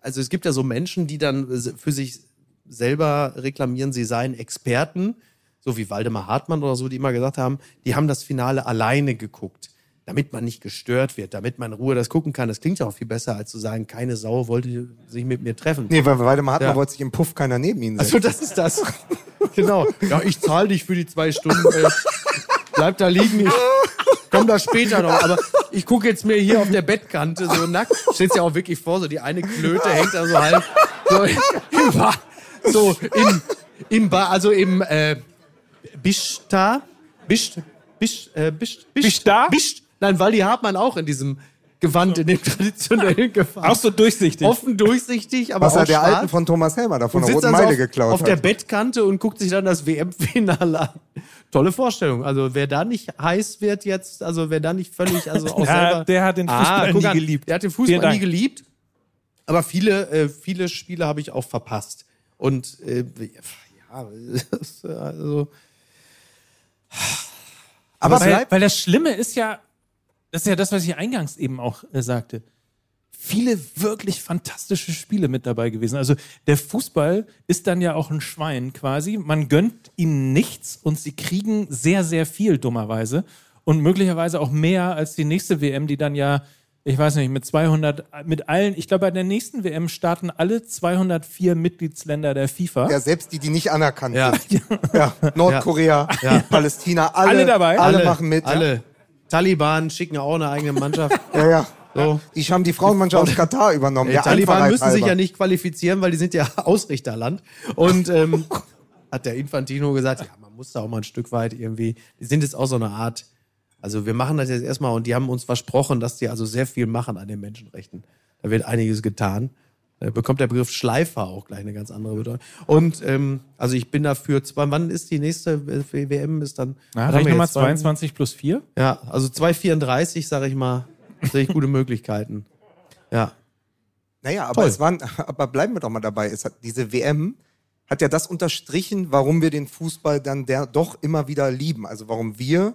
also es gibt ja so Menschen, die dann für sich selber reklamieren, sie seien Experten, so wie Waldemar Hartmann oder so, die immer gesagt haben, die haben das Finale alleine geguckt, damit man nicht gestört wird, damit man in Ruhe das gucken kann. Das klingt ja auch viel besser, als zu sagen, keine Sau wollte sich mit mir treffen. Nee, weil Waldemar Hartmann Ja. wollte sich im Puff keiner neben ihn Also setzen. das ist das. genau. Ja, ich zahle dich für die zwei Stunden. Äh, bleib da liegen. Ich komm da später noch. Aber ich gucke jetzt mir hier auf der Bettkante so nackt. Stellst dir auch wirklich vor, so die eine Klöte hängt da so halb so im Bar. So im, im Bar, also im äh, Bishta. Bisht, Bisht, äh, Bisht, Bisht, Bishta? Bisht. Nein, weil die Hartmann auch in diesem Gewand, in dem traditionellen Gewand. auch so durchsichtig. Offen durchsichtig, aber Was auch hat der schwarz Alten von Thomas Helmer da von der Roten dann so Meile auf, geklaut auf der hat? Bettkante und guckt sich dann das WM-Finale an. Tolle Vorstellung. Also wer da nicht heiß wird jetzt, also wer da nicht völlig, also auch Ja, selber, der hat den Fußball guck nie an, geliebt. Der hat den Fußball nie geliebt. Aber viele, äh, viele Spiele habe ich auch verpasst. Und äh, ja, also Aber weil, bleibt, weil das Schlimme ist ja, das ist ja das, was ich eingangs eben auch äh, sagte. Viele wirklich fantastische Spiele mit dabei gewesen. Also der Fußball ist dann ja auch ein Schwein quasi. Man gönnt ihnen nichts und sie kriegen sehr, sehr viel dummerweise. Und möglicherweise auch mehr als die nächste WM, die dann ja, ich weiß nicht, mit 200, mit allen, ich glaube, bei der nächsten WM starten alle 204 Mitgliedsländer der FIFA. ja, selbst die, die nicht anerkannt ja, sind. Ja, Nordkorea. Palästina, alle, Alle dabei? Alle, alle machen mit. Alle. Taliban schicken auch eine eigene Mannschaft. Ja, ja. So. Die haben die Frauenmannschaft aus Katar übernommen. Die Taliban müssen sich ja nicht qualifizieren, weil die sind ja Ausrichterland. Und ähm, hat der Infantino gesagt, ja, man muss da auch mal ein Stück weit irgendwie, die sind jetzt auch so eine Art, also wir machen das jetzt erstmal und die haben uns versprochen, dass die also sehr viel machen an den Menschenrechten. Da wird einiges getan. Äh, bekommt der Begriff Schleifer auch gleich eine ganz andere Bedeutung. Und ähm, also ich bin dafür, zwei, wann ist die nächste WM? Ist dann Na, jetzt? Zwei- 22 plus 4. Ja, also 2,34, sage ich mal, sehe ich gute Möglichkeiten. Ja. Naja, aber Toll. es waren, aber bleiben wir doch mal dabei. Es hat, diese WM hat ja das unterstrichen, warum wir den Fußball dann der doch immer wieder lieben. Also warum wir,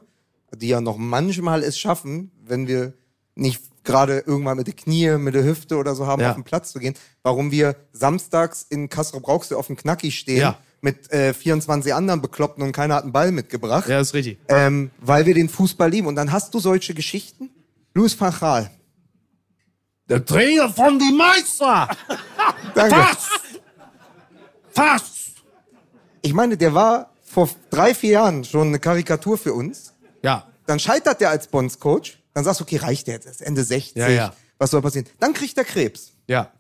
die ja noch manchmal es schaffen, wenn wir nicht gerade irgendwann mit der Knie, mit der Hüfte oder so haben, Ja. auf den Platz zu gehen, warum wir samstags in Kassel Brauxel auf dem Knacki stehen Ja. mit äh, 24 anderen Bekloppten und keiner hat einen Ball mitgebracht. Ja, ist richtig. Ähm, weil wir den Fußball lieben. Und dann hast du solche Geschichten. Louis van Gaal. Der Trainer von die Meister! Danke. Fast! Fast! Ich meine, der war vor drei, vier Jahren schon eine Karikatur für uns. Ja. Dann scheitert der als Bondscoach. Dann sagst du, okay, reicht der jetzt? Er ist Ende 60. Ja, ja. Was soll passieren? Dann kriegt er Krebs Ja.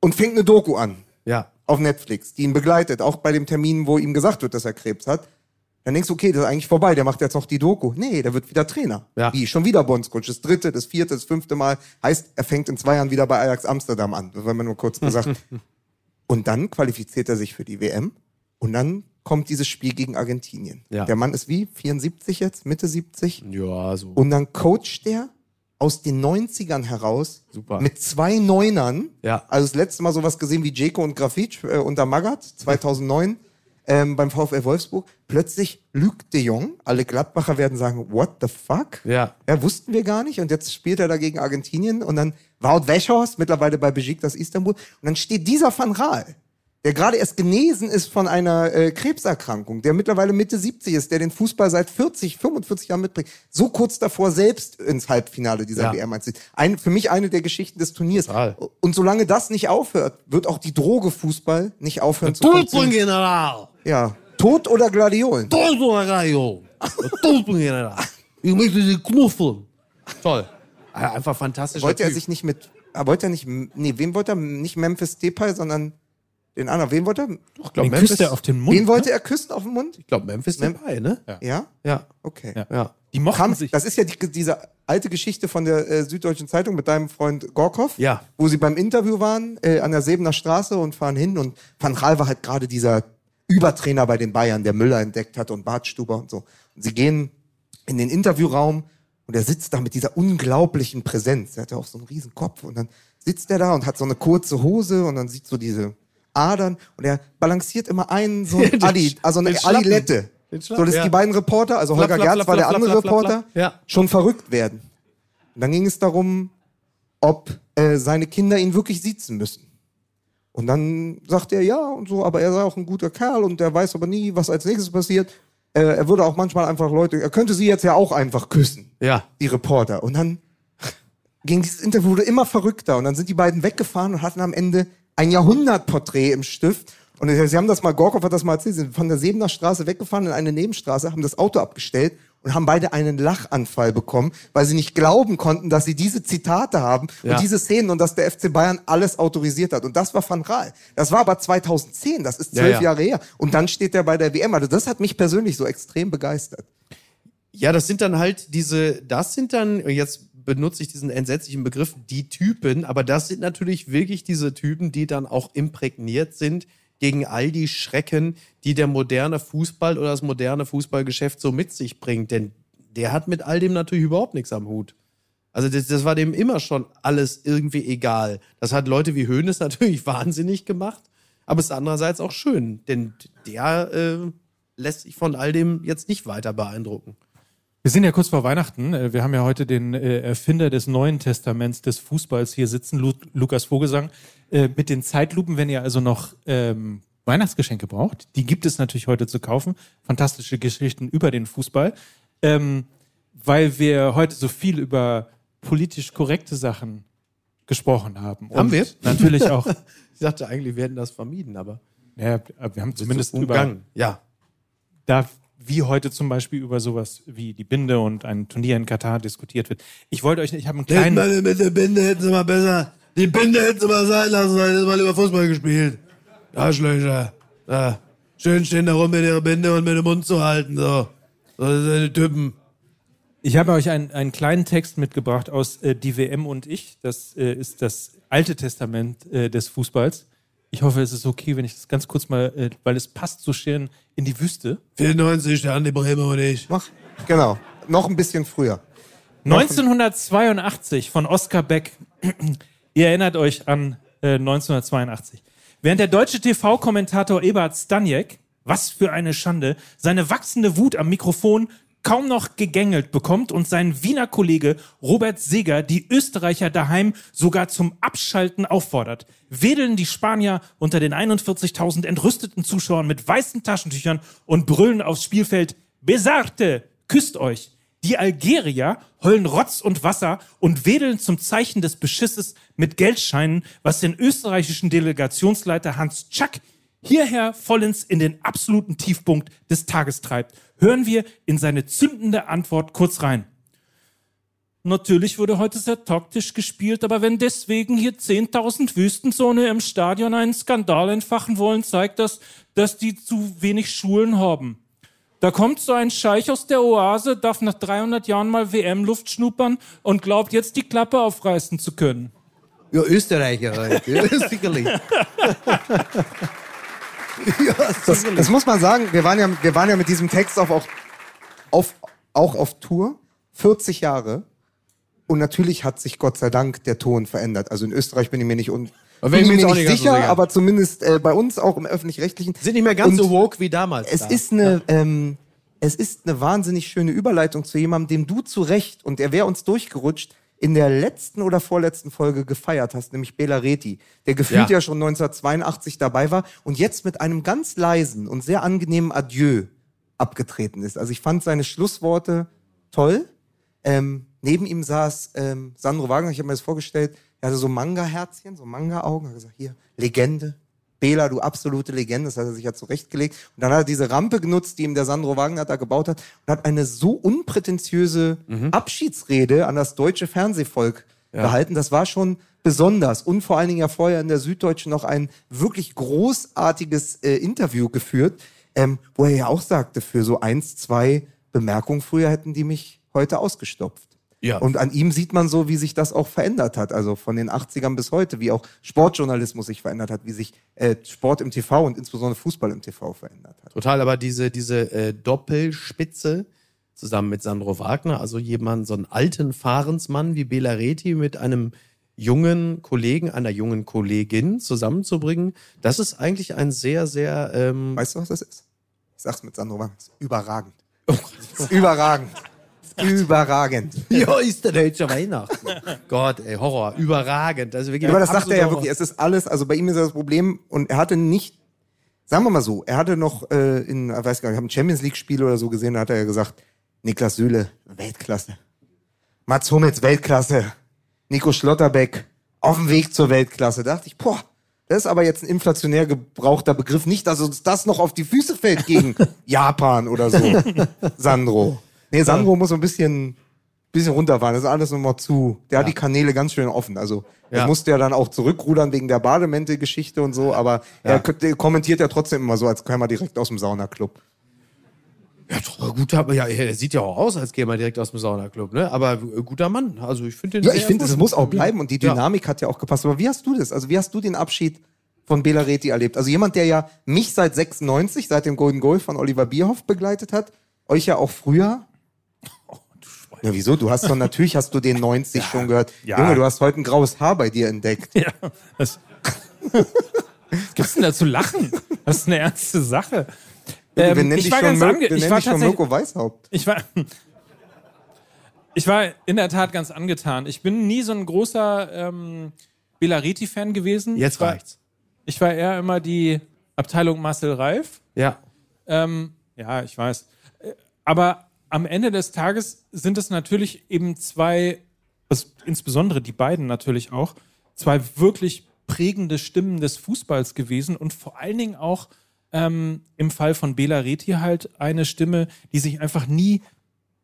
und fängt eine Doku an Ja. auf Netflix, die ihn begleitet, auch bei dem Termin, wo ihm gesagt wird, dass er Krebs hat. Dann denkst du, okay, das ist eigentlich vorbei, der macht jetzt noch die Doku. Nee, der wird wieder Trainer. Ja. Wie, schon wieder Bondscoach. Das dritte, das vierte, das fünfte Mal. Heißt, er fängt in zwei Jahren wieder bei Ajax Amsterdam an. Das war mir nur kurz gesagt. und dann qualifiziert er sich für die WM. Und dann kommt dieses Spiel gegen Argentinien. Ja. Der Mann ist wie? 74 jetzt? Mitte 70? Ja, so. Und dann coacht der aus den 90ern heraus Super. mit zwei Neunern. Ja. Also das letzte Mal sowas gesehen wie Jeko und Grafitsch äh, unter Magath 2009 ähm, beim VfL Wolfsburg. Plötzlich Luc de Jong. Alle Gladbacher werden sagen, what the fuck? Ja. Ja, wussten wir gar nicht. Und jetzt spielt er da gegen Argentinien und dann Wout Weghorst, mittlerweile bei Besiktas Istanbul. Und dann steht dieser Van Raal, der gerade erst genesen ist von einer äh, Krebserkrankung, der mittlerweile Mitte 70 ist, der den Fußball seit 40, 45 Jahren mitbringt, so kurz davor selbst ins Halbfinale dieser Ja. WM einzieht. Ein, für mich eine der Geschichten des Turniers. Total. Und solange das nicht aufhört, wird auch die Droge Fußball nicht aufhören zu funktionieren. General! Ja. Tod oder Gladiolen? Toto General! Ich möchte sie knuffeln! Toll. Einfach fantastisch. Wollte er sich nicht mit, wollte er nicht, nee, wem wollte er, nicht Memphis Depay, sondern den anderen. Wen wollte er? Ich glaube, Den küsst er auf den Mund. Wen wollte er küssen auf den Mund? Ich glaube, Memphis Mem- dabei, ne? Ja? Ja. Okay. Ja. Ja. Die mochten Kam, sich. das ist ja die, diese alte Geschichte von der äh, Süddeutschen Zeitung mit deinem Freund Gorkov, Ja. wo sie beim Interview waren äh, an der Sebener Straße und fahren hin und Van Gaal war halt gerade dieser Übertrainer bei den Bayern, der Müller entdeckt hat und Bartstuber und so. Und sie gehen in den Interviewraum und er sitzt da mit dieser unglaublichen Präsenz. Er hat ja auch so einen riesen Kopf und dann sitzt er da und hat so eine kurze Hose und dann sieht so diese Adern und er balanciert immer einen so ein Sch- also eine. Den So, dass ja. die beiden Reporter, also Holger Gerz war der andere Reporter. Ja. schon verrückt werden. Und dann ging es darum, ob äh, seine Kinder ihn wirklich siezen müssen. Und dann sagt er ja und so, aber er sei auch ein guter Kerl und er weiß aber nie, was als nächstes passiert. Äh, er würde auch manchmal einfach Leute, er könnte sie jetzt ja auch einfach küssen, Ja. die Reporter. Und dann ging dieses Interview wurde immer verrückter und dann sind die beiden weggefahren und hatten am Ende ein Jahrhundertporträt im Stift. Und sie haben das mal, Gorkov hat das mal erzählt, sie sind von der Sebener Straße weggefahren in eine Nebenstraße, haben das Auto abgestellt und haben beide einen Lachanfall bekommen, weil sie nicht glauben konnten, dass sie diese Zitate haben Ja. und diese Szenen und dass der FC Bayern alles autorisiert hat. Und das war Van Raal. Das war aber 2010, das ist Ja, zwölf ja. Jahre her. Und dann steht er bei der WM. Also das hat mich persönlich so extrem begeistert. Ja, das sind dann halt diese, das sind dann, jetzt benutze ich diesen entsetzlichen Begriff, die Typen, aber das sind natürlich wirklich diese Typen, die dann auch imprägniert sind gegen all die Schrecken, die der moderne Fußball oder das moderne Fußballgeschäft so mit sich bringt. Denn der hat mit all dem natürlich überhaupt nichts am Hut. Also das, das war dem immer schon alles irgendwie egal. Das hat Leute wie Hoeneß natürlich wahnsinnig gemacht, aber es ist andererseits auch schön, denn der äh, lässt sich von all dem jetzt nicht weiter beeindrucken. Wir sind ja kurz vor Weihnachten. Äh, Wir haben ja heute den äh, Erfinder des Neuen Testaments des Fußballs hier sitzen, Lu Lukas Vogelsang. Äh, mit den Zeitlupen, wenn ihr also noch ähm, Weihnachtsgeschenke braucht, die gibt es natürlich heute zu kaufen. Fantastische Geschichten über den Fußball. Ähm, weil wir heute so viel über politisch korrekte Sachen gesprochen haben. Haben Und wir? Natürlich auch. Ich dachte eigentlich, wir hätten das vermieden, aber ja, wir haben zumindest über umgangen. Ja. da wie heute zum Beispiel über sowas wie die Binde und ein Turnier in Katar diskutiert wird. Ich wollte euch, ich habe einen kleinen, Mal mit der Binde hätten sie mal besser. Die Binde hätten sie mal sein lassen, dann hätten sie mal lieber Fußball gespielt. Arschlöcher. Ja. Schön stehen da rum mit ihrer Binde und mit dem Mund zu halten, so. So sind die Typen. Ich habe euch einen, einen kleinen Text mitgebracht aus äh, Die WM und ich. Das äh, ist das Alte Testament äh, des Fußballs. Ich hoffe, es ist okay, wenn ich das ganz kurz mal, äh, weil es passt so schön in die Wüste. 94, der Andi Bremer und ich. Mach. Genau. Noch ein bisschen früher. 1982 von Oskar Beck. Ihr erinnert euch an äh, 1982. Während der deutsche TV-Kommentator Ebert Staniek, was für eine Schande, seine wachsende Wut am Mikrofon kaum noch gegängelt bekommt und sein Wiener Kollege Robert Seger die Österreicher daheim sogar zum Abschalten auffordert, wedeln die Spanier unter den 41.000 entrüsteten Zuschauern mit weißen Taschentüchern und brüllen aufs Spielfeld, Besarte, küsst euch. Die Algerier heulen Rotz und Wasser und wedeln zum Zeichen des Beschisses mit Geldscheinen, was den österreichischen Delegationsleiter Hans Tschack hierher vollends in den absoluten Tiefpunkt des Tages treibt. Hören wir in seine zündende Antwort kurz rein. Natürlich wurde heute sehr taktisch gespielt, aber wenn deswegen hier 10.000 Wüstensone im Stadion einen Skandal entfachen wollen, zeigt das, dass die zu wenig Schulen haben. Da kommt so ein Scheich aus der Oase, darf nach 300 Jahren mal WM-Luft schnuppern und glaubt jetzt die Klappe aufreißen zu können. Ja, Österreicher halt. Ja, sicherlich. ja, Das, das muss man sagen. Wir waren ja, wir waren ja mit diesem Text auf, auch, auf, auch auf Tour. 40 Jahre. Und natürlich hat sich Gott sei Dank der Ton verändert. Also in Österreich bin ich mir nicht, un bin ich mir nicht nicht so sicher, sicher. aber zumindest äh, bei uns auch im öffentlich-rechtlichen. Sind nicht mehr ganz Und so woke wie damals. Es da. ist eine, ähm, es ist eine wahnsinnig schöne Überleitung zu jemandem, dem du zu Recht, und er wäre uns durchgerutscht, in der letzten oder vorletzten Folge gefeiert hast, nämlich Bela Reti, der gefühlt Ja. ja, schon 1982 dabei war und jetzt mit einem ganz leisen und sehr angenehmen Adieu abgetreten ist. Also ich fand seine Schlussworte toll. Ähm, neben ihm saß ähm, Sandro Wagner, ich habe mir das vorgestellt, er hatte so Manga-Herzchen, so Manga-Augen, er hat gesagt, hier, Legende, Bela, du absolute Legende, das hat er sich ja zurechtgelegt. Und dann hat er diese Rampe genutzt, die ihm der Sandro Wagner da gebaut hat und hat eine so unprätentiöse Abschiedsrede an das deutsche Fernsehvolk gehalten. Das war schon besonders. Und vor allen Dingen ja vorher in der Süddeutschen noch ein wirklich großartiges äh, Interview geführt, ähm, wo er ja auch sagte, für so eins, zwei Bemerkungen früher hätten die mich heute ausgestopft. Ja. Und an ihm sieht man so, wie sich das auch verändert hat. Also von den 80ern bis heute, wie auch Sportjournalismus sich verändert hat, wie sich äh, Sport im TV und insbesondere Fußball im TV verändert hat. Total, aber diese, diese äh, Doppelspitze zusammen mit Sandro Wagner, also jemand, so einen alten Fahrensmann wie Bela Reti mit einem jungen Kollegen, einer jungen Kollegin zusammenzubringen, das ist eigentlich ein sehr, sehr ähm, Weißt du, was das ist? Ich sag's mit Sandro Wagner. Das ist überragend. Ist überragend. Überragend. Ja, ist der deutsche Weihnachten. Gott, ey, Horror, überragend. Also wirklich Aber das sagt er ja absoluter wirklich. Es ist alles, also bei ihm ist das Problem und er hatte nicht, sagen wir mal so, er hatte noch äh, in, ich weiß gar nicht, ich habe ein Champions League Spiel oder so gesehen, da hat er ja gesagt, Niklas Süle, Weltklasse. Mats Hummels, Weltklasse. Nico Schlotterbeck, auf dem Weg zur Weltklasse. Da dachte ich, boah, das ist aber jetzt ein inflationär gebrauchter Begriff. Nicht, dass uns das noch auf die Füße fällt gegen Japan oder so. Sandro. Nee, Sandro muss so ein bisschen, bisschen runterfahren. Das ist alles nochmal zu. Der hat die Kanäle ganz schön offen. Also, Ja. das musste ja dann auch zurückrudern wegen der Bademäntel-Geschichte und so. Aber er kommentiert ja trotzdem immer so, als käme er direkt aus dem Saunaclub. Ja, doch, guter, ja, er sieht ja auch aus, als käme er direkt aus dem Saunaclub, ne? Aber äh, guter Mann. Also ich finde den Ja, ich finde, es muss auch bleiben und die Ja. Dynamik hat ja auch gepasst. Aber wie hast du das? Also wie hast du den Abschied von Bela Reti erlebt? Also jemand, der ja mich seit 96, seit dem Golden Goal von Oliver Bierhoff begleitet hat, euch ja auch früher. Ja, wieso? Du hast doch natürlich hast du den 90 schon gehört. ja. Junge, du hast heute ein graues Haar bei dir entdeckt. Ja, was, was gibt's denn da zu lachen? Das ist eine ernste Sache. wir Ähm, nennen ich dich war schon, ganz wir ich war schon Mirko Weishaupt. ich war, ich war in der Tat ganz angetan. Ich bin nie so ein großer ähm, Belariti-Fan gewesen. Jetzt reicht's. Ich war eher immer die Abteilung Marcel Reif. Ja. Ähm, ja, ich weiß. Äh, Aber am Ende des Tages sind es natürlich eben zwei, also insbesondere die beiden natürlich auch, zwei wirklich prägende Stimmen des Fußballs gewesen und vor allen Dingen auch ähm, im Fall von Bela Reti halt eine Stimme, die sich einfach nie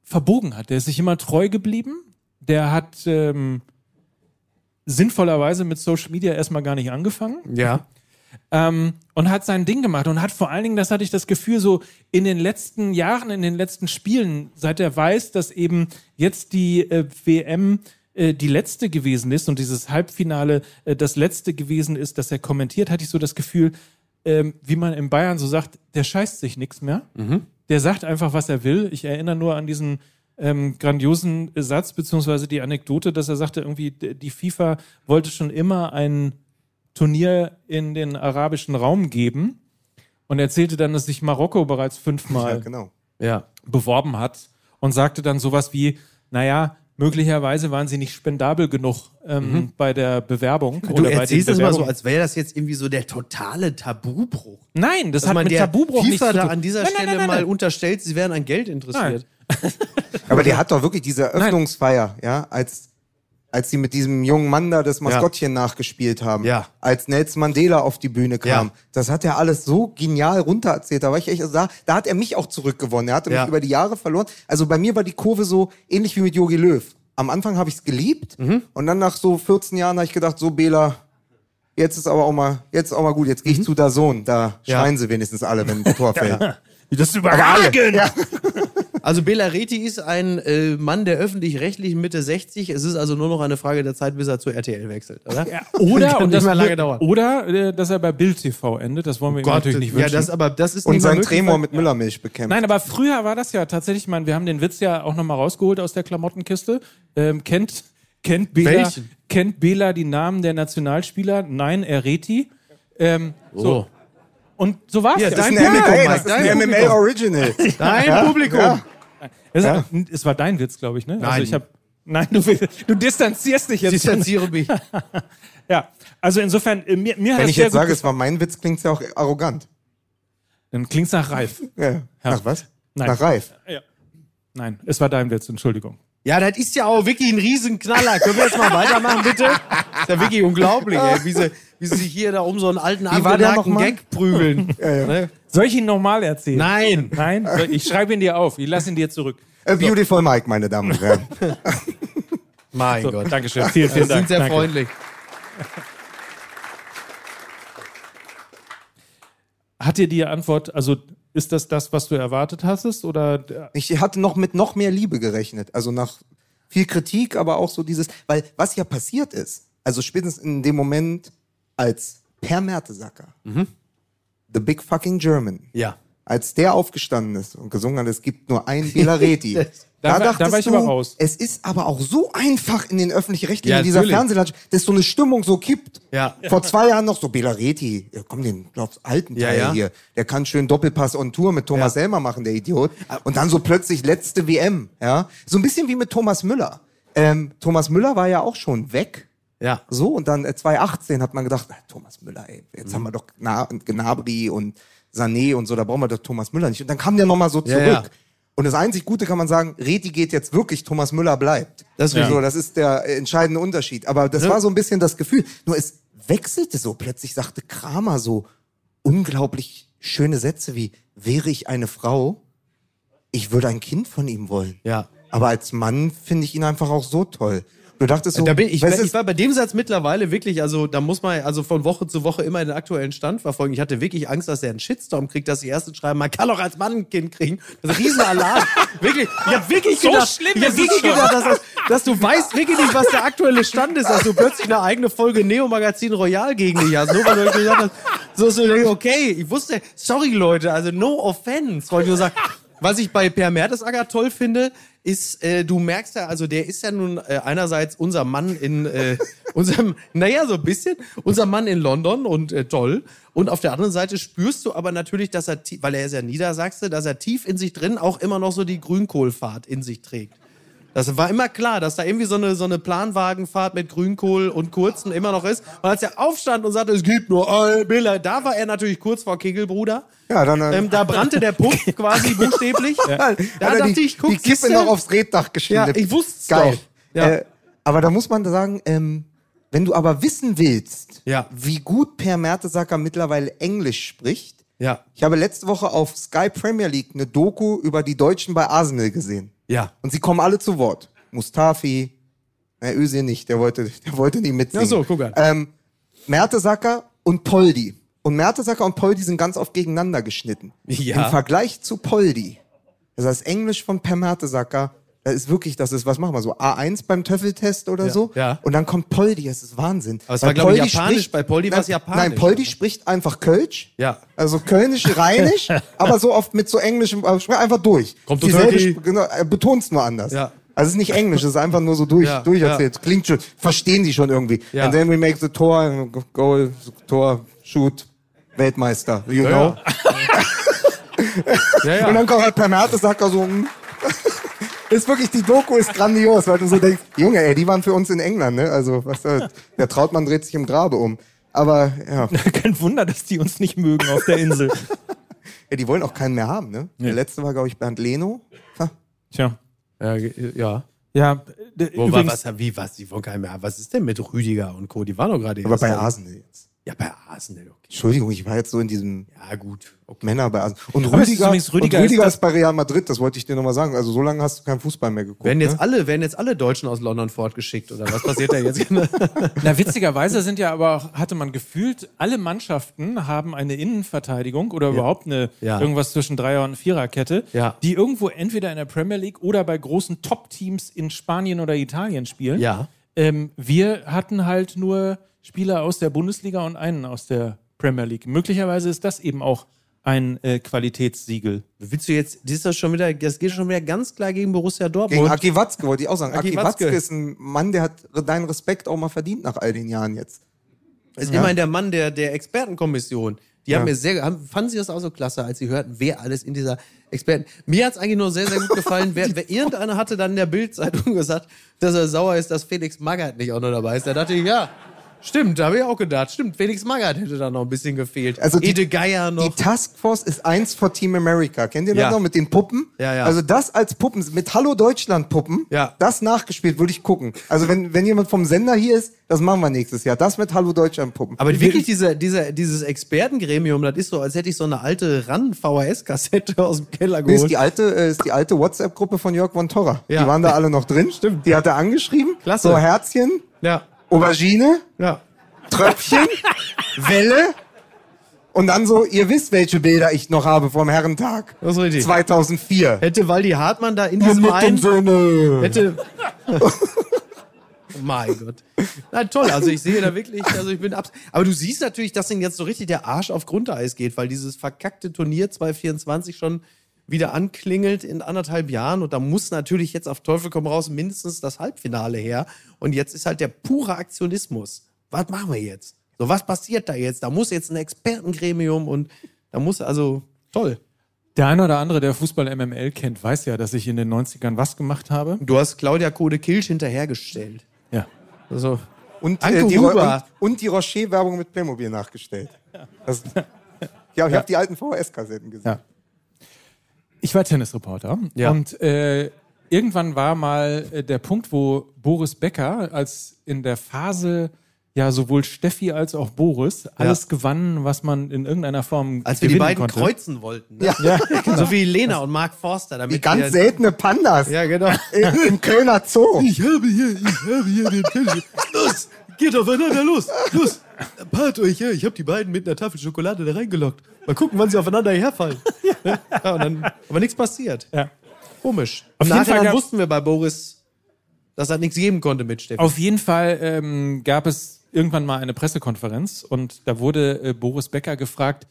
verbogen hat. Der ist sich immer treu geblieben. Der hat ähm, sinnvollerweise mit Social Media erstmal gar nicht angefangen. Ja. Ähm, und hat sein Ding gemacht und hat vor allen Dingen, das hatte ich das Gefühl, so in den letzten Jahren, in den letzten Spielen, seit er weiß, dass eben jetzt die äh, WM äh, die letzte gewesen ist und dieses Halbfinale äh, das letzte gewesen ist, dass er kommentiert, hatte ich so das Gefühl, ähm, wie man in Bayern so sagt, der scheißt sich nichts mehr. Der sagt einfach, was er will. Ich erinnere nur an diesen ähm, grandiosen Satz, beziehungsweise die Anekdote, dass er sagte, irgendwie, die FIFA wollte schon immer ein Turnier in den arabischen Raum geben und erzählte dann, dass sich Marokko bereits fünfmal Ja, genau. Ja. beworben hat und sagte dann sowas wie, naja, möglicherweise waren sie nicht spendabel genug ähm, bei der Bewerbung. Du oder bei den erzählst das mal so, als wäre das jetzt irgendwie so der totale Tabubruch. Nein, das Dass hat man mit der Tabubruch nichts FIFA zu da tun. an dieser Nein, Stelle nein, nein, mal nein. unterstellt, sie wären an Geld interessiert. Aber der hat doch wirklich diese Öffnungsfeier, ja, als, als sie mit diesem jungen Mann da das Maskottchen nachgespielt haben, Ja. als Nelson Mandela auf die Bühne kam, Ja. das hat er alles so genial runtererzählt. Da war ich echt, also da, da hat er mich auch zurückgewonnen. Er hatte Ja. mich über die Jahre verloren. Also bei mir war die Kurve so ähnlich wie mit Jogi Löw. Am Anfang habe ich es geliebt Mhm. und dann nach so 14 Jahren habe ich gedacht, so Bela, jetzt ist aber auch mal, jetzt auch mal gut, jetzt gehe ich zu Dazon, da Mhm. Ja. schreien sie wenigstens alle, wenn ein Tor fällt. Das ist überragend! Also Bela Reti ist ein äh, Mann der öffentlich-rechtlichen Mitte 60. Es ist also nur noch eine Frage der Zeit, bis er zu RTL wechselt, oder? Ja, oder, und das mehr lange dauern. oder äh, dass er bei Bild TV endet. Das wollen wir ihm natürlich nicht ja, wünschen. das, aber das ist Und sein Tremor mit Müllermilch bekämpft. Nein, aber früher war das ja tatsächlich, ich meine, wir haben den Witz ja auch nochmal rausgeholt aus der Klamottenkiste. Ähm, kennt, kennt, Bela, Welchen? kennt Bela die Namen der Nationalspieler? Nein, Ereti. Ähm, so. Oh. Und so war es Ja, ja. dein Ja, Publikum, ey, Mike, das ist dein ein Publikum. MML Original. Dein Publikum. Ja. Es, es war dein Witz, glaube ich, ne? Also Nein. ich hab, nein, du, du distanzierst dich jetzt. Distanziere mich. Ja, also insofern, äh, mir, mir hat Wenn das ich jetzt sage, gefallen. es war mein Witz, klingt es ja auch arrogant. Dann klingt's nach Reif. Ja. Nach was? Nein. Nach Reif. Ja. Nein, es war dein Witz, Entschuldigung. Ja, das ist ja auch wirklich ein Riesenknaller. Können wir jetzt mal weitermachen, bitte? Ist ja wirklich unglaublich, ey, wie, sie, wie sie sich hier da um so einen alten, mal? Gag prügeln. Ne? Soll ich ihn nochmal erzählen? Nein. Nein? Ich schreibe ihn dir auf. Ich lasse ihn dir zurück. A beautiful Mike, meine Damen und Herren. Mein So, Gott. Dankeschön. Vielen, vielen Sie Dank. sind sehr Danke. freundlich. Hat dir die Antwort, also ist das das, was du erwartet hast? Oder Ich hatte noch mit noch mehr Liebe gerechnet. Also nach viel Kritik, aber auch so dieses, weil was ja passiert ist, also spätestens in dem Moment, als Per Mertesacker, The Big Fucking German, Ja. als der aufgestanden ist und gesungen hat, es gibt nur ein Bela Reti. Da war- da war ich du, aber raus. Es ist aber auch so einfach in den öffentlich-rechtlichen, Ja, in dieser. Fernsehlandschaft, dass so eine Stimmung so kippt. Ja. Vor zwei Jahren noch so Bela Reti, ja, komm, den glaubst alten Teil ja. hier, der kann schön Doppelpass on Tour mit Thomas Ja. Selmer machen, der Idiot. Und dann so plötzlich letzte WM, ja. So ein bisschen wie mit Thomas Müller. Ähm, Thomas Müller war ja auch schon weg. Ja. So, und dann äh, 2018 hat man gedacht, Thomas Müller, ey, jetzt Mhm. haben wir doch Gna Gnabry und Sané und so, da brauchen wir doch Thomas Müller nicht. Und dann kam der nochmal so Ja, zurück. ja. Und das einzig Gute kann man sagen, Reti geht jetzt wirklich, Thomas Müller bleibt. Das ist so, richtig. das ist der äh, entscheidende Unterschied. Aber das Ja. war so ein bisschen das Gefühl. Nur es wechselte so. Plötzlich sagte Kramer so unglaublich schöne Sätze wie, wäre ich eine Frau, ich würde ein Kind von ihm wollen. Ja. Aber als Mann finde ich ihn einfach auch so toll. Du dachtest so, Da bin ich, du, ich war bei dem Satz mittlerweile wirklich, also da muss man also von Woche zu Woche immer den aktuellen Stand verfolgen. Ich hatte wirklich Angst, dass er einen Shitstorm kriegt, dass die ersten schreiben, man kann doch als Mann ein Kind kriegen. Das ist ein Riesenalarm. wirklich, ich habe wirklich So gedacht, schlimm ich hab ist wirklich gedacht, dass, das, dass du weißt wirklich nicht, was der aktuelle Stand ist, dass du plötzlich eine eigene Folge Neo Magazin Royal gegen dich hast. Nur weil du gesagt hast, so, so okay, ich wusste, sorry Leute, also no offense, wollte ich nur sagen. Was ich bei Per Mertesacker toll finde, ist, äh, du merkst ja, also der ist ja nun äh, einerseits unser Mann in, äh, unserem, naja, so ein bisschen, unser Mann in London und äh, toll. Und auf der anderen Seite spürst du aber natürlich, dass er, weil er ist ja Niedersachse, dass er tief in sich drin auch immer noch so die Grünkohlfahrt in sich trägt. Das war immer klar, dass da irgendwie so eine, so eine Planwagenfahrt mit Grünkohl und Kurzen immer noch ist. Und als er aufstand und sagte, es gibt nur ein Bilder, da war er natürlich kurz vor Kegelbruder. Ja, dann, äh, ähm, da brannte der Puff quasi buchstäblich. da Da dachte die, ich, guck, die Kippe noch aufs Reddach geschrieben. Ja, ich wusste's Geil. doch. Ja. Äh, aber da muss man sagen, ähm, wenn du aber wissen willst, Ja. wie gut Per Mertesacker mittlerweile Englisch spricht, Ja. ich habe letzte Woche auf Sky Premier League eine Doku über die Deutschen bei Arsenal gesehen. Ja. Und sie kommen alle zu Wort. Mustafi, na, Özil nicht, der wollte, der wollte nicht mitsingen. Ach so, guck an. Ähm, Mertesacker und Poldi. und Mertesacker und Poldi sind ganz oft gegeneinander geschnitten. Ja. Im Vergleich zu Poldi, das Englisch von Per Mertesacker, das ist wirklich, das ist, was machen wir so, A1 beim Töffeltest oder so? ja. Und dann kommt Poldi, das ist Wahnsinn. Aber es Weil war, glaub ich, japanisch. Bei Poldi war es japanisch, Nein, Poldi spricht einfach Kölsch. Ja. Also Kölnisch, Rheinisch, aber so oft mit so englischem, aber sprich einfach durch. Kommt Dieselbe genau, er betont nur anders. Ja. Also es ist nicht Englisch, es ist einfach nur so durch, Ja, durcherzählt. Klingt schon, verstehen die schon irgendwie. Ja. And then we make the Tor, Goal, Tor, Shoot, Weltmeister, you know. Ja, ja. Und dann kommt halt Per Mertesacker so, hm. Ist wirklich, die Doku ist grandios, weil du so denkst, Junge, ey, die waren für uns in England, ne? Also, was soll's. Der Trautmann dreht sich im Grabe um. Aber, ja. Kein Wunder, dass die uns nicht mögen auf der Insel. ja, die wollen auch keinen mehr haben, ne? Der letzte war, glaube ich, Bernd Leno. Ha. Tja. ja, ja. Ja, Wo war, übrigens, was, wie, was, die wollen keinen mehr haben. Was ist denn mit Rüdiger und Co.? Die waren doch gerade Aber bei. Arsenal jetzt. Ja, bei Arsenal, okay. Entschuldigung, ich war jetzt so in diesem Ja, gut. Okay. Männer bei Arsenal. Und Aber Rüdiger, übrigens- Rüdiger und Rüdiger ist ist, bei Real Madrid, das wollte ich dir nochmal sagen. Also so lange hast du keinen Fußball mehr geguckt. Werden jetzt ne? alle, werden jetzt alle Deutschen aus London fortgeschickt oder was passiert da jetzt? na, witzigerweise sind ja aber auch, hatte man gefühlt, alle Mannschaften haben eine Innenverteidigung oder überhaupt eine Ja. irgendwas zwischen Dreier- und Viererkette, Ja. die irgendwo entweder in der Premier League oder bei großen Top-Teams in Spanien oder Italien spielen. ja. Ähm, wir hatten halt nur Spieler aus der Bundesliga und einen aus der Premier League. Möglicherweise ist das eben auch ein äh, Qualitätssiegel. Willst du jetzt, das ist das schon wieder, das geht schon wieder ganz klar gegen Borussia Gegen Dortmund. Aki Watzke wollte ich auch sagen. Aki Aki, Watzke. Watzke ist ein Mann, der hat deinen Respekt auch mal verdient nach all den Jahren jetzt. ist immerhin der Mann der, der Expertenkommission. Die haben Ja. mir sehr, haben, fanden sie das auch so klasse, als sie hörten, wer alles in dieser Experten. Mir hat's eigentlich nur sehr, sehr gut gefallen. wer, wer, irgendeiner hatte dann in der Bildzeitung gesagt, dass er sauer ist, dass Felix Magath nicht auch noch dabei ist. Da dachte ich, ja, stimmt, da habe ich auch gedacht. Stimmt, Felix Magath hätte da noch ein bisschen gefehlt. Also die- Ede Geier noch. Die Taskforce ist eins vor Team America. Kennt ihr das Ja. noch mit den Puppen? Ja, ja. Also das als Puppen, mit Hallo Deutschland Puppen, Ja. das nachgespielt, würde ich gucken. Also wenn, wenn jemand vom Sender hier ist, das machen wir nächstes Jahr. Das mit Hallo Deutschland Puppen. Aber wirklich, diese, diese, dieses Expertengremium, das ist so, als hätte ich so eine alte RAN-VHS-Kassette aus dem Keller Nee, ist geholt. die alte, äh, ist die alte WhatsApp-Gruppe von Jörg von Torra. Ja. Die waren da alle noch drin. Stimmt. Die hat er angeschrieben. Klasse. So Herzchen, Ja, Aubergine, ja. Tröpfchen, Welle. Und dann so, ihr wisst, welche Bilder ich noch habe vom Herrentag. Das ist richtig. 2004. Hätte Waldi Hartmann da in diesem einen... Söhne. Hätte. oh mein Gott. Na toll, also ich sehe da wirklich, also ich bin abs Aber du siehst natürlich, dass ihnen jetzt so richtig der Arsch auf Grundeis geht, weil dieses verkackte Turnier 2024 schon wieder anklingelt in anderthalb Jahren und da muss natürlich jetzt auf Teufel komm raus mindestens das Halbfinale her und jetzt ist halt der pure Aktionismus. Was machen wir jetzt? So, was passiert da jetzt? Da muss jetzt ein Expertengremium und da muss also toll. Der eine oder andere, der Fußball MML kennt, weiß ja, dass ich in den 90ern was gemacht habe. Du hast Claudia Kode Kilsch hinterhergestellt. Ja. Also, Und, äh, die, und, und die Rocher-Werbung mit Playmobil nachgestellt. Das, ja, ich habe die alten VHS-Kassetten gesehen. Ja. Ich war Tennisreporter Ja. und äh, irgendwann war mal äh, der Punkt, wo Boris Becker als in der Phase ja sowohl Steffi als auch Boris alles gewann, was man in irgendeiner Form als wir die beiden konnte. kreuzen wollten. Ne? Ja. Ja, So wie Lena und Mark Forster. Damit Die ganz wir- seltene Pandas Ja, genau. im, im Kölner Zoo. Ich habe hier, ich habe hier den Tisch. Los, geht aufeinander los. Los, paart euch. Ich habe die beiden mit einer Tafel Schokolade da reingelockt. Mal gucken, wann sie aufeinander herfallen. Ja. und dann, aber nichts passiert. Ja. Komisch. Auf jeden Fall Nachher wussten wir bei Boris, dass er nichts geben konnte mit Steffi. Auf jeden Fall ähm, gab es irgendwann mal eine Pressekonferenz und da wurde äh, Boris Becker gefragt,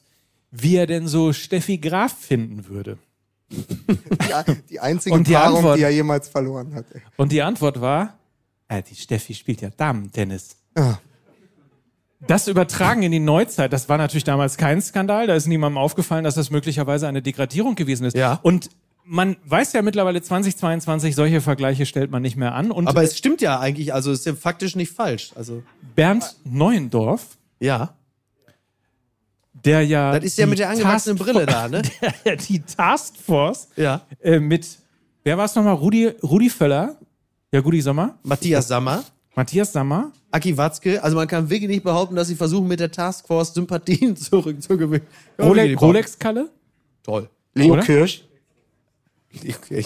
wie er denn so Steffi Graf finden würde. Die, die einzige Und die Paarung, Antwort- die er jemals verloren hat. ey. Und die Antwort war, die Steffi spielt ja Damen-Tennis. Ah. Das übertragen in die Neuzeit, das war natürlich damals kein Skandal, da ist niemandem aufgefallen, dass das möglicherweise eine Degradierung gewesen ist. Ja. Und man weiß ja mittlerweile 2022, solche Vergleiche stellt man nicht mehr an. Und aber es stimmt ja eigentlich, also es ist ja faktisch nicht falsch. Also, Bernd Neuendorf, ja. der ja. Das ist ja mit der angewachsenen Taskfo- Brille da, ne? Der, die Taskforce Ja. äh, mit, wer war es nochmal? Rudi, Rudi Völler, ja, Rudi Sommer, Matthias Sammer. Matthias Sammer, Aki Watzke, also man kann wirklich nicht behaupten, dass sie versuchen, mit der Taskforce Sympathien zurückzugewinnen. Kann man wirklich Role nicht Rolex Kalle. Toll. Leo Oder? Kirsch. Okay.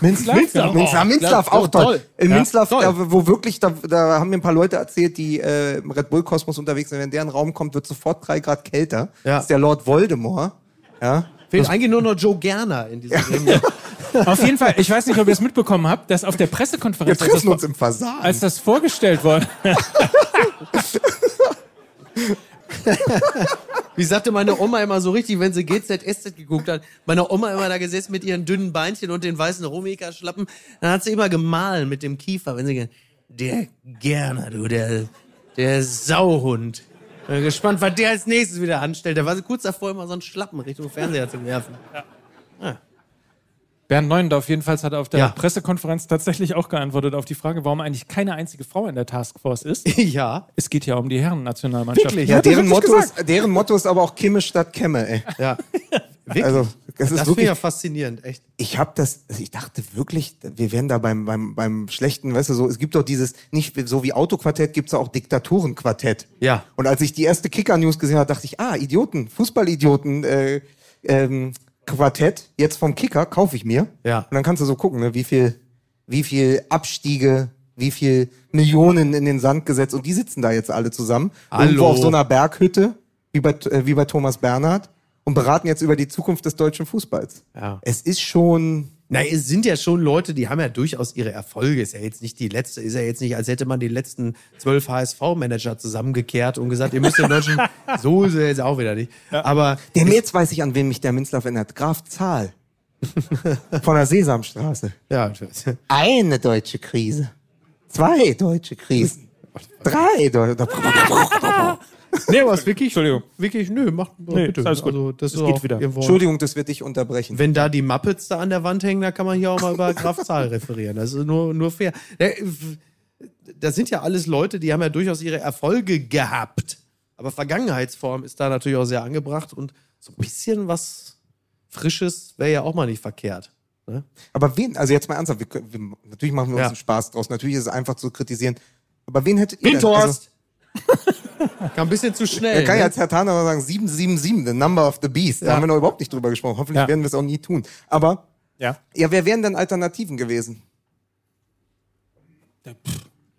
Minzlaff? Minzlaff. Ja. Minzlaff, Minzlaff ja, auch toll. toll. In Ja, Minzlaff, toll. da, wo wirklich, da, da haben mir ein paar Leute erzählt, die äh, im Red Bull Kosmos unterwegs sind. Wenn der in den Raum kommt, wird sofort drei Grad kälter. Ja. Das ist der Lord Voldemort. Ja. Fehlt eigentlich nur noch Joe Gerner in diesem Gremium. Auf jeden Fall, ich weiß nicht, ob ihr es mitbekommen habt, dass auf der Wir Pressekonferenz, als das, treffen uns im Fasan. als das vorgestellt wurde, Wie sagte meine Oma immer so richtig, wenn sie GZSZ geguckt hat, meine Oma immer da gesessen mit ihren dünnen Beinchen und den weißen Romika-Schlappen, dann hat sie immer gemahlen mit dem Kiefer, wenn sie ge- der Gerner, du, der, der Sauhund. Bin gespannt, was der als nächstes wieder anstellt. Da war sie kurz davor, immer so einen Schlappen Richtung Fernseher zu werfen. Bernd Neuendorf jedenfalls hat auf der Ja. Pressekonferenz tatsächlich auch geantwortet auf die Frage, warum eigentlich keine einzige Frau in der Taskforce ist. ja, Es geht ja um die Herren-Nationalmannschaft. Wirklich? ja, er deren Motto, ist, deren Motto ist aber auch Kimme statt Kemme, ey. ja. Wirklich? Also, das ist das finde ich wirklich. ja faszinierend, echt. Ich habe das, also ich dachte wirklich, wir wären da beim, beim, beim schlechten, weißt du, so, es gibt doch dieses, nicht so wie Autoquartett, gibt's auch Diktatorenquartett. Ja. Und als ich die erste Kicker-News gesehen habe, dachte ich, ah, Idioten, Fußballidioten, äh, ähm, Quartett, jetzt vom Kicker, kaufe ich mir. Ja. Und dann kannst du so gucken, ne, wie viel, wie viel Abstiege, wie viel Millionen in den Sand gesetzt und die sitzen da jetzt alle zusammen. Hallo. Irgendwo auf so einer Berghütte, wie bei, äh, wie bei Thomas Bernhard und beraten jetzt über die Zukunft des deutschen Fußballs. Ja. Es ist schon, Na, es sind ja schon Leute, die haben ja durchaus ihre Erfolge. Ist ja jetzt nicht die letzte, ist ja jetzt nicht, als hätte man die letzten zwölf HSV-Manager zusammengekehrt und gesagt, ihr müsst den deutschen, so ist er jetzt auch wieder nicht. Aber Den jetzt weiß ich, an wen mich der Minzlaff erinnert. Graf Zahl. Von der Sesamstraße. ja, Eine deutsche Krise. Zwei deutsche Krisen. Drei deutsche. Nee, aber es ist wirklich, Entschuldigung. wirklich, nö, macht Nee, bitte. alles gut. Also, das Es ist geht wieder. Entschuldigung, das wird dich unterbrechen. Wenn da die Muppets da an der Wand hängen, da kann man hier auch mal über Graf Zahl referieren. Das ist nur, nur fair. Das sind ja alles Leute, die haben ja durchaus ihre Erfolge gehabt. Aber Vergangenheitsform ist da natürlich auch sehr angebracht und so ein bisschen was Frisches wäre ja auch mal nicht verkehrt. Ne? Aber wen, also jetzt mal ernsthaft, wir, können- wir, natürlich machen wir uns Ja. einen Spaß draus. Natürlich ist es einfach zu kritisieren. Aber wen hättet ihr denn? Windhorst! Kam ein bisschen zu schnell. Er kann ja ne? als Herr Taner mal sagen, 777, the number of the beast. Da Ja. haben wir noch überhaupt nicht drüber gesprochen. Hoffentlich Ja. werden wir es auch nie tun. Aber, Ja. ja, wer wären denn Alternativen gewesen?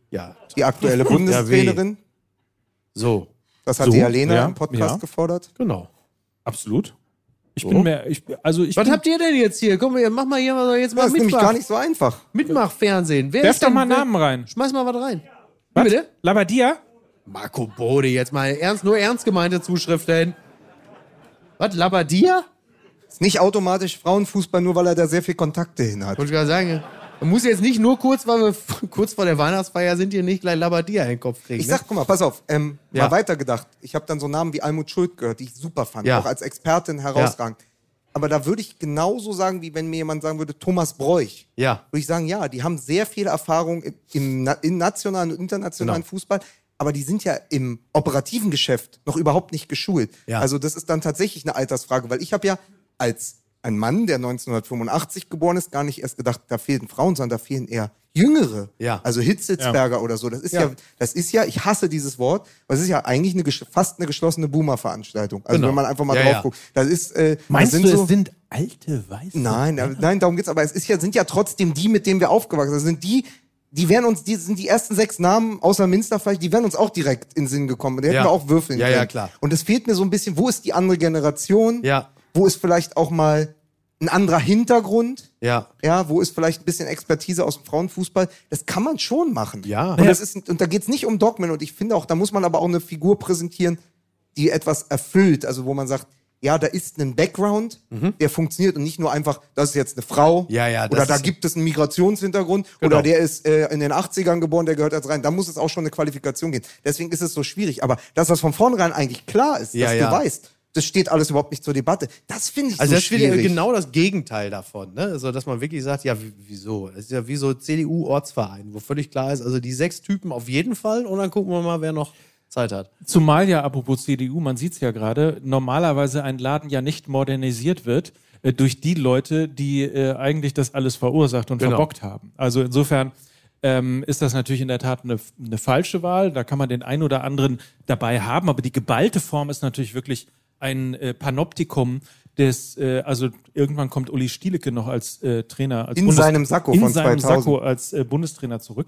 ja, Die aktuelle Bundestrainerin? so, Das hat So, die Alena ja, im Podcast ja. gefordert. genau. Absolut. Ich So. bin mehr, ich, also ich Was bin, habt ihr denn jetzt hier? Komm, mach mal hier mal jetzt mal Das ist nämlich gar nicht so einfach. Mitmachfernsehen. Wer werf ist doch denn- mal wer- Namen rein. Schmeiß mal was rein. Was? Bitte? Labadia? Marco Bode, jetzt mal ernst, nur ernst gemeinte Zuschriften. Was, Labadia? Ist nicht automatisch Frauenfußball, nur weil er da sehr viel Kontakte hin hat. Wollte ich gerade sagen. Man muss jetzt nicht nur kurz, weil wir kurz vor der Weihnachtsfeier sind, hier nicht gleich Labadia in den Kopf kriegen. Ich ne? sag, guck mal, pass auf, ähm, Ja. mal weitergedacht. Ich habe dann so Namen wie Almut Schuld gehört, die ich super fand, Ja. auch als Expertin herausragend. Aber da würde ich genauso sagen, wie wenn mir jemand sagen würde, Thomas Bräuch. Ja. Würde ich sagen, ja, die haben sehr viel Erfahrung im, im, im nationalen und internationalen Genau. Fußball, aber die sind ja im operativen Geschäft noch überhaupt nicht geschult. Ja. Also das ist dann tatsächlich eine Altersfrage, weil ich habe ja als ein Mann, der 1985 geboren ist, gar nicht erst gedacht, da fehlen Frauen, sondern da fehlen eher Jüngere. Ja. Also Hitzitzberger oder so. Das ist ja. Ja. das ist ja, ich hasse dieses Wort, weil es ist ja eigentlich eine, fast eine geschlossene Boomer-Veranstaltung. Also Genau. wenn man einfach mal Ja, drauf ja. guckt. Das ist, äh, Meinst das du, sind so, es sind alte Weiße? Nein, nein, darum geht's. Aber es ist ja, sind ja trotzdem die, mit denen wir aufgewachsen sind. Das sind die, die wären uns, die sind die ersten sechs Namen außer Minster vielleicht, die wären uns auch direkt in den Sinn gekommen. Die hätten Ja. wir auch würfeln Ja, können. ja, klar. Und es fehlt mir so ein bisschen, wo ist die andere Generation? Ja. Wo ist vielleicht auch mal ein anderer Hintergrund? Ja. Ja, wo ist vielleicht ein bisschen Expertise aus dem Frauenfußball? Das kann man schon machen. Ja. Und, das ist, und da geht's nicht um Dogmen. Und ich finde auch, da muss man aber auch eine Figur präsentieren, die etwas erfüllt. Also wo man sagt, ja, da ist ein Background, der funktioniert und nicht nur einfach, das ist jetzt eine Frau Mhm. Ja, ja, das oder da gibt es einen Migrationshintergrund Genau. oder der ist äh, in den 80ern geboren, der gehört jetzt rein. Da muss es auch schon eine Qualifikation gehen. Deswegen ist es so schwierig. Aber das, was von vornherein eigentlich klar ist, Ja, dass du weißt, das steht alles überhaupt nicht zur Debatte. Das finde ich Also so das schwierig. genau das Gegenteil davon, ne? Also dass man wirklich sagt, ja, wie- wieso? Das ist ja wie so CDU-Ortsverein, wo völlig klar ist, also die sechs Typen auf jeden Fall und dann gucken wir mal, wer noch Zeit hat. Zumal ja, apropos CDU, man sieht es ja gerade, normalerweise ein Laden ja nicht modernisiert wird äh, durch die Leute, die äh, eigentlich das alles verursacht und Genau. verbockt haben. Also insofern ähm, ist das natürlich in der Tat eine, eine falsche Wahl. Da kann man den einen oder anderen dabei haben, aber die geballte Form ist natürlich wirklich ein äh, Panoptikum des, äh, also irgendwann kommt Uli Stielecke noch als äh, Trainer, als In seinem Sakko in von seinem 2000. Sakko als äh, Bundestrainer zurück.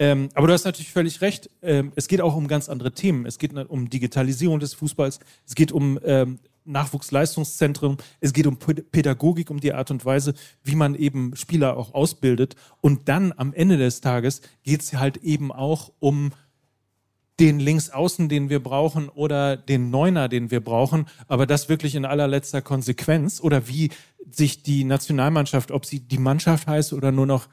Ähm, aber du hast natürlich völlig recht. Ähm, es geht auch um ganz andere Themen. Es geht um Digitalisierung des Fußballs. Es geht um ähm, Nachwuchsleistungszentren. Es geht um Pä- Pädagogik, um die Art und Weise, wie man eben Spieler auch ausbildet. Und dann am Ende des Tages geht es halt eben auch um den Linksaußen, den wir brauchen, oder den Neuner, den wir brauchen, aber das wirklich in allerletzter Konsequenz. Oder wie sich die Nationalmannschaft, ob sie die Mannschaft heißt oder nur noch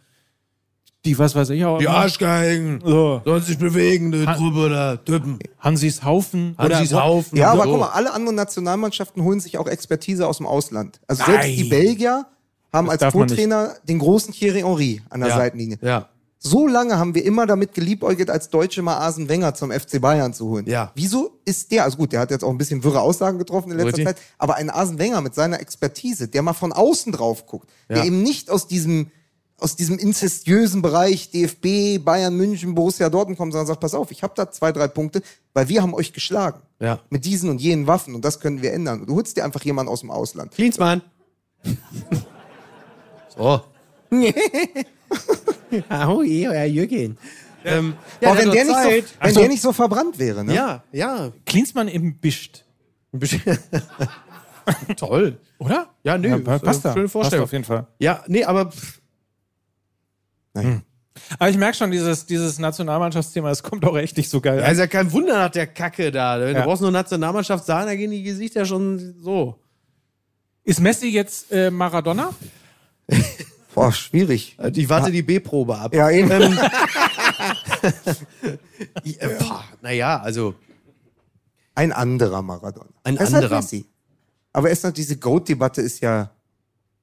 die, was weiß ich auch. Die Arschgeigen. So. Sollen sich bewegen, die Truppe da, Typen. Hansis Haufen. Hansis oder, Haufen. Ja, aber so. guck mal, alle anderen Nationalmannschaften holen sich auch Expertise aus dem Ausland. Also selbst Nein. die Belgier haben als man nicht. Co-Trainer den großen Thierry Henry an der ja. Seitenlinie. Ja. So lange haben wir immer damit geliebäugelt, als Deutsche mal Arsene Wenger zum FC Bayern zu holen. Ja. Wieso ist der, also gut, der hat jetzt auch ein bisschen wirre Aussagen getroffen in letzter Richtig. Zeit, aber ein Arsene Wenger mit seiner Expertise, der mal von außen drauf guckt, der Ja. eben nicht aus diesem aus diesem inzestiösen Bereich DFB, Bayern München, Borussia Dortmund kommt, sondern sagt, pass auf, ich habe da zwei, drei Punkte, weil wir haben euch geschlagen. Ja. Mit diesen und jenen Waffen und das können wir ändern. Du holst dir einfach jemanden aus dem Ausland. Klinsmann. so. Oh, Herr Jürgen. Ähm, Boah, wenn hat der, nicht so, wenn so. der nicht so verbrannt wäre, ne? Ja, ja. Klinsmann im Bischt. Toll. Oder? Ja, nö, Ja, passt eine da. schöne Passt Vorstellung. auf jeden Fall. Ja, nee, aber pff, Aber ich merke schon, dieses, dieses Nationalmannschaftsthema, das kommt auch echt nicht so geil ja, an. ist ja kein Wunder nach der Kacke da. Du Ja. brauchst nur Nationalmannschaft sagen, da gehen die Gesichter schon so. Ist Messi jetzt äh, Maradona? Boah, schwierig. Ich warte die B-Probe ab. Ja, eben. Äh, pah, naja, also Ein anderer Maradona. Ein Es halt anderer. Messi. Aber erst noch diese Goat-Debatte ist ja,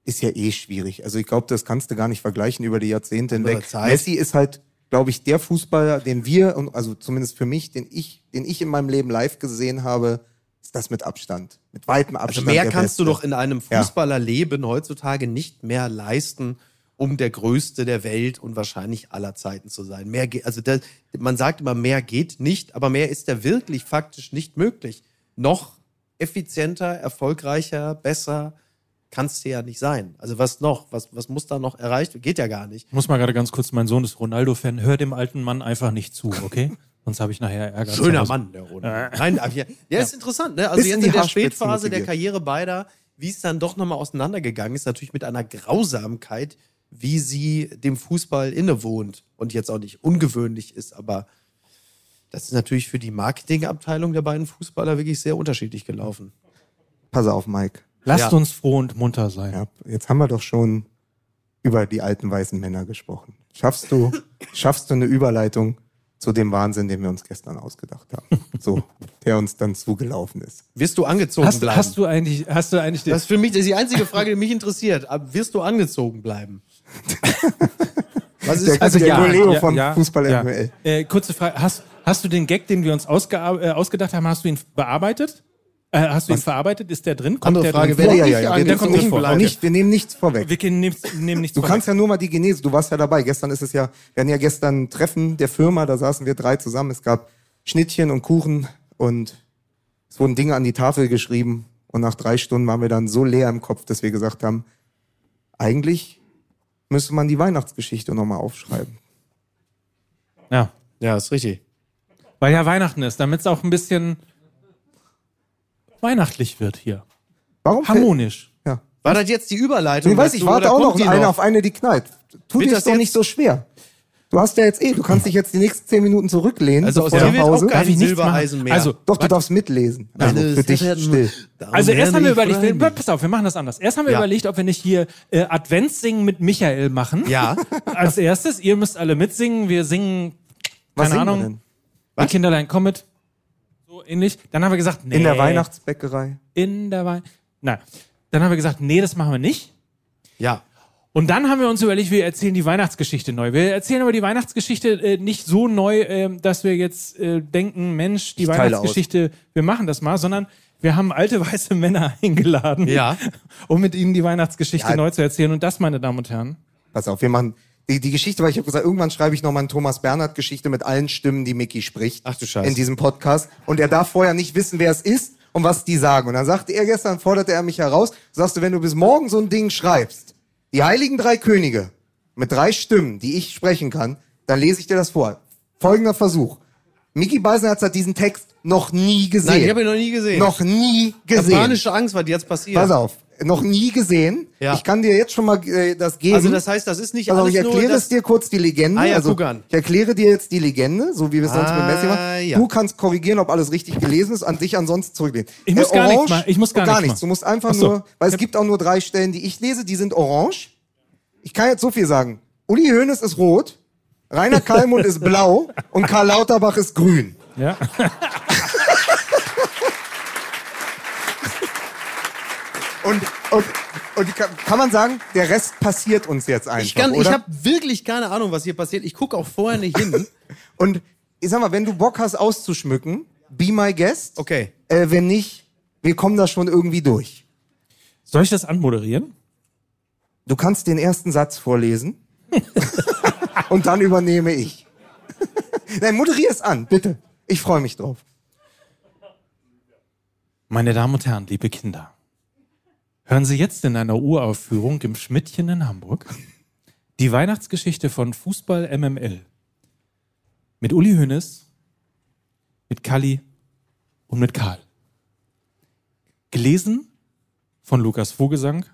ist ja eh schwierig. Also ich glaube, das kannst du gar nicht vergleichen über die Jahrzehnte hinweg. Messi ist halt, glaube ich, der Fußballer, den wir, und also zumindest für mich, den ich, den ich in meinem Leben live gesehen habe, ist das mit Abstand. Mit weitem Also Abstand. mehr der kannst du Beste. doch in einem Ja. Fußballerleben heutzutage nicht mehr leisten, um der Größte der Welt und wahrscheinlich aller Zeiten zu sein. Mehr geht, also das, man sagt immer, mehr geht nicht, aber mehr ist ja wirklich faktisch nicht möglich. Noch effizienter, erfolgreicher, besser kannst du ja nicht sein. Also was noch? Was, was muss da noch erreicht? werden? Geht ja gar nicht. Ich muss mal gerade ganz kurz, mein Sohn ist Ronaldo-Fan, hör dem alten Mann einfach nicht zu, okay? Sonst habe ich nachher Ärger. Schöner. Mann, der Ronaldo. Nein, aber ja, der ist interessant. Ne? Also Bis jetzt die in der Spätphase der. Karriere beider, wie es dann doch nochmal auseinandergegangen ist, natürlich mit einer Grausamkeit, wie sie dem Fußball innewohnt und jetzt auch nicht ungewöhnlich ist, aber das ist natürlich für die Marketingabteilung der beiden Fußballer wirklich sehr unterschiedlich gelaufen. Pass auf, Mike. Lasst Ja. uns froh und munter sein. Ja, jetzt haben wir doch schon über die alten weißen Männer gesprochen. Schaffst du, schaffst du eine Überleitung zu dem Wahnsinn, den wir uns gestern ausgedacht haben? So, der uns dann zugelaufen ist. Wirst du angezogen Hast, bleiben? hast du eigentlich, hast du eigentlich das ist für mich das ist die einzige Frage, die mich interessiert. Aber wirst du angezogen bleiben? Was ist Der, Also der ja, Goleo ja, von ja, Fußball ja. MWL. Äh, kurze Frage, hast, hast du den Gag, den wir uns ausge, äh, ausgedacht haben, hast du ihn bearbeitet? Äh, hast du ihn verarbeitet? Ist der drin? Kommt Andere der Frage, drin? Ja, ja, ja. Wir, kommt nicht vor. nicht, wir nehmen nichts vorweg. Wir nehmen nichts, nehmen nichts Du vorweg. kannst ja nur mal die Genese, du warst ja dabei. Gestern ist es ja, wir hatten ja gestern ein Treffen der Firma, da saßen wir drei zusammen. Es gab Schnittchen und Kuchen und es wurden Dinge an die Tafel geschrieben. Und nach drei Stunden waren wir dann so leer im Kopf, dass wir gesagt haben, eigentlich müsste man die Weihnachtsgeschichte nochmal aufschreiben. Ja. Ja, ist richtig. Weil ja Weihnachten ist, damit es auch ein bisschen weihnachtlich wird hier. Warum? Harmonisch. Ja. War das jetzt die Überleitung? Ich weiß, ich warte auch noch eine auf eine, die knallt. Tu Wird dir das doch nicht so schwer. Du hast ja jetzt eh, du kannst dich jetzt die nächsten zehn Minuten zurücklehnen. Also aus Hause. kein Darf ich Silbereisen machen? mehr. Also, Doch, du darfst mitlesen. Also Meine für dich still. Also erst haben wir überlegt, ich wir, pass auf, wir machen das anders. Erst haben wir Ja. überlegt, ob wir nicht hier äh, Adventssingen mit Michael machen. Ja, Als erstes, ihr müsst alle mitsingen. Wir singen, Was keine singen wir Ahnung, denn? die Kinderlein kommet. So ähnlich. Dann haben wir gesagt, nee. In der Weihnachtsbäckerei. In der Weihnachts... Nein. Dann haben wir gesagt, nee, das machen wir nicht. ja. Und dann haben wir uns überlegt, wir erzählen die Weihnachtsgeschichte neu. Wir erzählen aber die Weihnachtsgeschichte äh, nicht so neu, äh, dass wir jetzt äh, denken, Mensch, die Ich Weihnachtsgeschichte, wir machen das mal, sondern wir haben alte weiße Männer eingeladen, Ja. um mit ihnen die Weihnachtsgeschichte Ja. neu zu erzählen. Und das, meine Damen und Herren, Pass auf, wir machen die, die Geschichte, weil ich habe gesagt, irgendwann schreibe ich nochmal eine Thomas Bernhard Geschichte mit allen Stimmen, die Mickey spricht. Ach du Scheiße. In diesem Podcast. Und er darf vorher nicht wissen, wer es ist. und was die sagen. Und dann sagte er gestern, forderte er mich heraus, sagst du, wenn du bis morgen so ein Ding schreibst, die heiligen drei Könige mit drei Stimmen, die ich sprechen kann, dann lese ich dir das vor. Folgender Versuch. Mickey Beisenherz hat diesen Text noch nie gesehen. Nein, ich habe ihn noch nie gesehen. Noch nie gesehen. panische Angst, was jetzt passiert. Pass auf, noch nie gesehen. Ja. Ich kann dir jetzt schon mal äh, das geben. Also das heißt, das ist nicht auf, alles ich nur erkläre es dir kurz die Legende. Ah ja, also. Ich erkläre dir jetzt die Legende, so wie wir es sonst mit Messi machen. Ah, ja. Du kannst korrigieren, ob alles richtig gelesen ist, an dich ansonsten zurücklehnen. Ich muss gar nichts machen. Ich muss gar gar nichts. Du musst einfach Ach so. nur, weil es gibt auch nur drei Stellen, die ich lese, die sind orange. Ich kann jetzt so viel sagen. Uli Hoeneß ist rot, Rainer Kallmund ist blau und Karl Lauterbach ist grün. Ja. Und, und, und kann, kann man sagen, der Rest passiert uns jetzt einfach, ich kann, oder? ich habe wirklich keine Ahnung, was hier passiert. Ich gucke auch vorher nicht hin. Und ich sag mal, wenn du Bock hast auszuschmücken, be my guest. Okay. Äh, wenn nicht, wir kommen da schon irgendwie durch. Soll ich das anmoderieren? Du kannst den ersten Satz vorlesen und dann übernehme ich. Nein, moderier es an, bitte. Ich freue mich drauf. Meine Damen und Herren, liebe Kinder, hören Sie jetzt in einer Uraufführung im Schmidtchen in Hamburg die Weihnachtsgeschichte von Fußball MML. Mit Uli Hoeneß, mit Kalli und mit Karl. Gelesen von Lukas Vogelsang,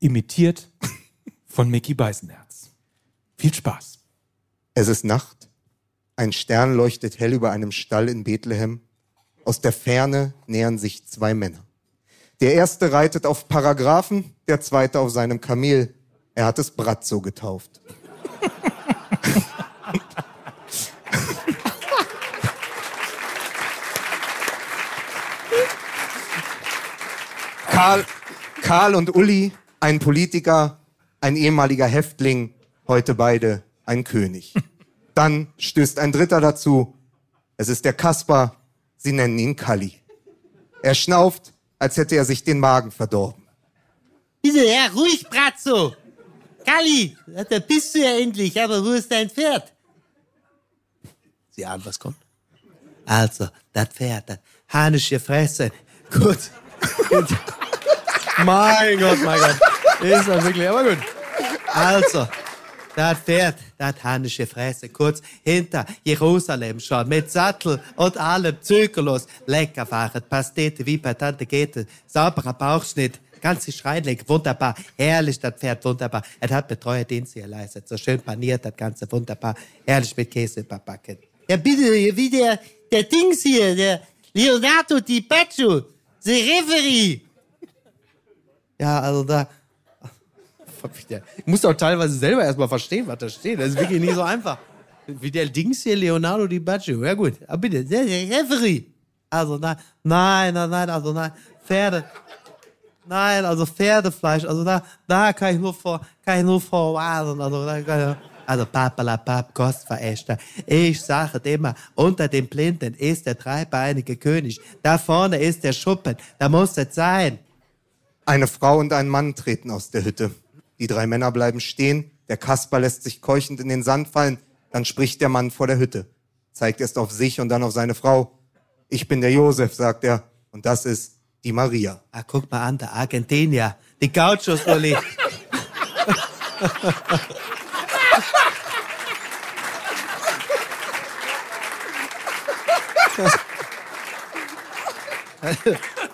imitiert von Mickey Beisenherz. Viel Spaß. Es ist Nacht. Ein Stern leuchtet hell über einem Stall in Bethlehem. Aus der Ferne nähern sich zwei Männer. Der erste reitet auf Paragraphen, der zweite auf seinem Kamel. Er hat es Brazzo getauft. Karl, Karl und Uli, ein Politiker, ein ehemaliger Häftling, heute beide ein König. Dann stößt ein Dritter dazu. Es ist der Kaspar. Sie nennen ihn Kalli. Er schnauft, als hätte er sich den Magen verdorben. Bitte, ja, ruhig, Brazzo. Kalli, da bist du ja endlich, aber wo ist dein Pferd? Sie ahnen, was kommt. Also, das Pferd, das hanische Fresse. Gut. Mein Gott, mein Gott. Ist das wirklich, aber gut. Also, das Pferd, das hanische Fresse, kurz hinter Jerusalem schon, mit Sattel und allem zügellos. Lecker fahren, Pastete wie bei Tante Gete, sauberer Bauchschnitt, ganze Schreinleg, wunderbar, herrlich, das Pferd, wunderbar. Er hat Betreuerdienste geleistet, so schön paniert, das Ganze, wunderbar, herrlich mit Käse überbacken. Ja, bitte, wie der, der Dings hier, der Leonardo Di Baccio, der Referee. Ja, also da. Ich muss auch teilweise selber erstmal verstehen, was da steht. Das ist wirklich nicht so einfach. Wie der Dings hier, Leonardo Di Baccio. Ja gut, aber bitte. Der, Referee. Also nein, nein, nein, nein, also nein, Pferde. Nein, also Pferdefleisch, also da, da kann ich nur vor, kann ich nur vorwarnen, also also papalapap, Kostverächter. Ich sage immer, unter den Blinden ist der dreibeinige König. Da vorne ist der Schuppen, da muss es sein. Eine Frau und ein Mann treten aus der Hütte. Die drei Männer bleiben stehen. Der Kasper lässt sich keuchend in den Sand fallen. Dann spricht der Mann vor der Hütte. Zeigt erst auf sich und dann auf seine Frau. Ich bin der Josef, sagt er. Und das ist die Maria. Ah, guck mal an, der Argentinier, die Gauchos, Uli.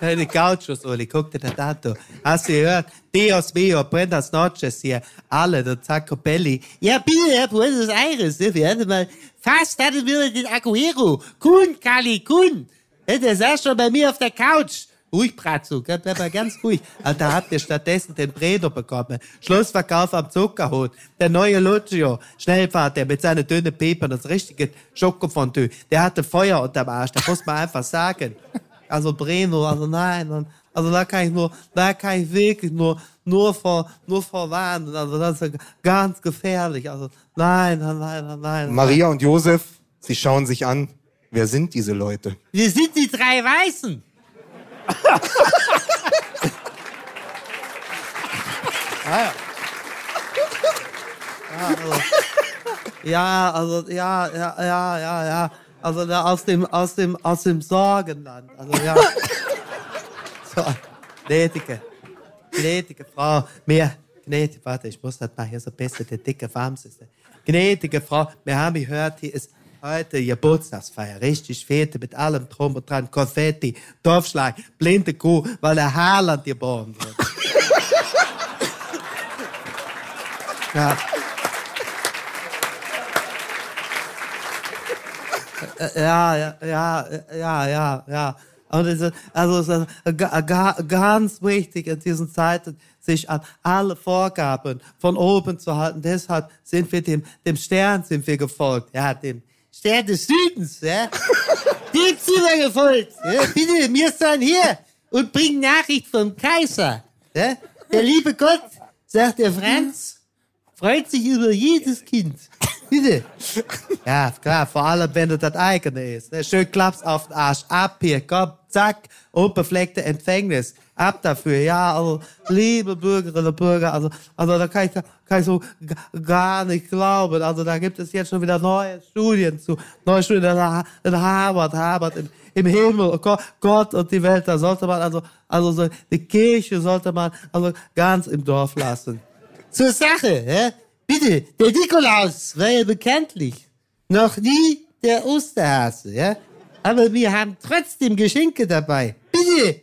Die Gauchos, Uli, guck dir das an. du. Hast du gehört? Dios mio, buenas noches hier. Alle, der Zacopelli. Ja, bitte, Herr Buenos Aires. ne? Wir hatten mal, fast hatten wir den Aguero. Kun, Kali, Kun. Der saß schon bei mir auf der Couch. Ruhig, Bratzo, bleib mal ganz ruhig. Und da habt ihr stattdessen den Bredo bekommen. Schlussverkauf am Zuckerhut. Der neue Lucio. Schnellfahrt, der mit seinen dünnen Pepern, das richtige Schokofondue. Der hatte Feuer unterm Arsch, das muss man einfach sagen. Also Breno, also nein, und- also da kann ich nur, da kann ich wirklich nur, nur vor, nur vor warnen. Also das ist ganz gefährlich. Also nein, nein, nein, nein, nein. Maria und Josef, sie schauen sich an. Wer sind diese Leute? Wir sind die drei Weißen. Ja, also ja, ja, ja, ja, ja. Also da aus dem, aus dem, aus dem Sorgenland. Also ja. gnädige, gnädige Frau, mir, gnädige, warte, ich muss das mal hier so besser, der dicke ist. Gnädige Frau, wir haben gehört, hier ist heute Geburtstagsfeier, richtig Fete mit allem drum und dran, Konfetti, Dorfschlag, blinde Kuh, weil der Haaland geboren wird. ja. Ja, ja, ja, ja, ja, ja. Und also ganz wichtig in diesen Zeiten, sich an alle Vorgaben von oben zu halten. Deshalb sind wir dem, dem Stern sind wir gefolgt. Ja, dem Stern des Südens, ja. Dem sind wir gefolgt. Ja, bitte, wir sind hier und bringen Nachricht vom Kaiser. Ja. Der liebe Gott, sagt der Franz, freut sich über jedes Kind. Bitte. Ja, klar, vor allem, wenn du das eigene ist. Ne? Schön klappst auf den Arsch, ab hier, komm, zack, unbefleckte Empfängnis. Ab dafür, ja, also, liebe Bürgerinnen und Bürger, also, also, da kann ich, kann ich so gar nicht glauben. Also, da gibt es jetzt schon wieder neue Studien zu, neue Studien in Ha- in Harvard, Harvard, im, im Himmel, oh Gott und die Welt, da sollte man, also, also, so, die Kirche sollte man, also, ganz im Dorf lassen. Zur Sache, hä? Bitte, der Nikolaus war ja bekanntlich noch nie der Osterhase, ja? Aber wir haben trotzdem Geschenke dabei. Bitte,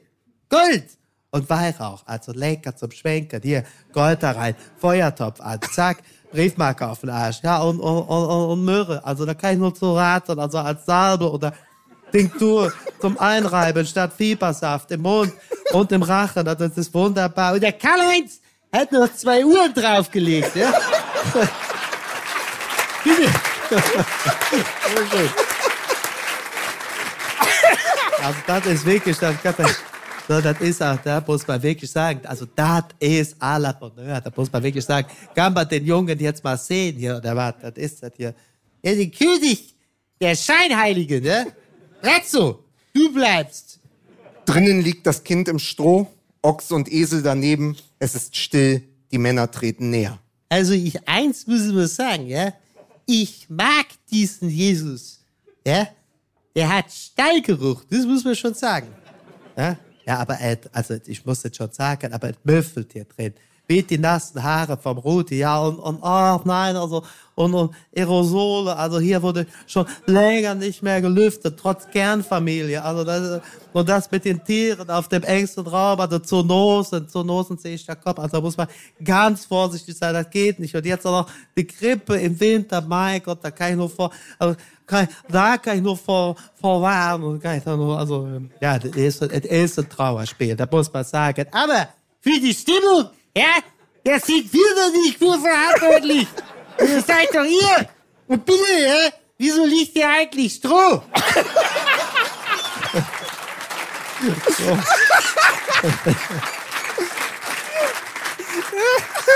Gold und Weihrauch, also lecker zum Schwenken. Hier, Gold da rein, Feuertopf an, zack, Briefmarke auf den Arsch, ja, und, und, und, und Möhre. Also da kann ich nur zu raten, also als Salbe oder Tinktur zum Einreiben statt Fiebersaft im Mund und im Rachen. Also Das ist wunderbar. Und der Karl-Heinz hat noch zwei Uhren draufgelegt, ja? Bitte. Also das ist wirklich, das, so, das ist auch, da muss man wirklich sagen, also das ist à la Bonheur, da muss man wirklich sagen, kann man den Jungen jetzt mal sehen hier, oder was, das ist das hier. Ja, den König, der Scheinheilige, ne? Razzo, du bleibst. Drinnen liegt das Kind im Stroh, Ochs und Esel daneben. Es ist still, die Männer treten näher. Also ich, eins muss ich mal sagen, ja, ich mag diesen Jesus, ja, der hat Stallgeruch, das muss man schon sagen. Ja, ja aber er, also ich muss jetzt schon sagen, aber es müffelt hier drin. Weht die nassen Haare vom Rudi, ja, und, und, oh nein, also, und, Aerosole, also hier wurde schon länger nicht mehr gelüftet, trotz Kernfamilie, also das, und das mit den Tieren auf dem engsten Raum, also Zoonosen, Zoonosen sehe ich da Kopf, also da muss man ganz vorsichtig sein, das geht nicht. Und jetzt auch noch die Grippe im Winter, mein Gott, da kann ich nur vor, also, kann, da kann ich nur vor, vorwarnen, und kann ich da nur, also, ähm, ja, das ist, das ist ein Trauerspiel, da muss man sagen. Aber für die Stimmung, ja, da sind wir doch nicht für verantwortlich. Ihr seid doch ihr. Und bitte, ja, wieso liegt hier eigentlich Stroh?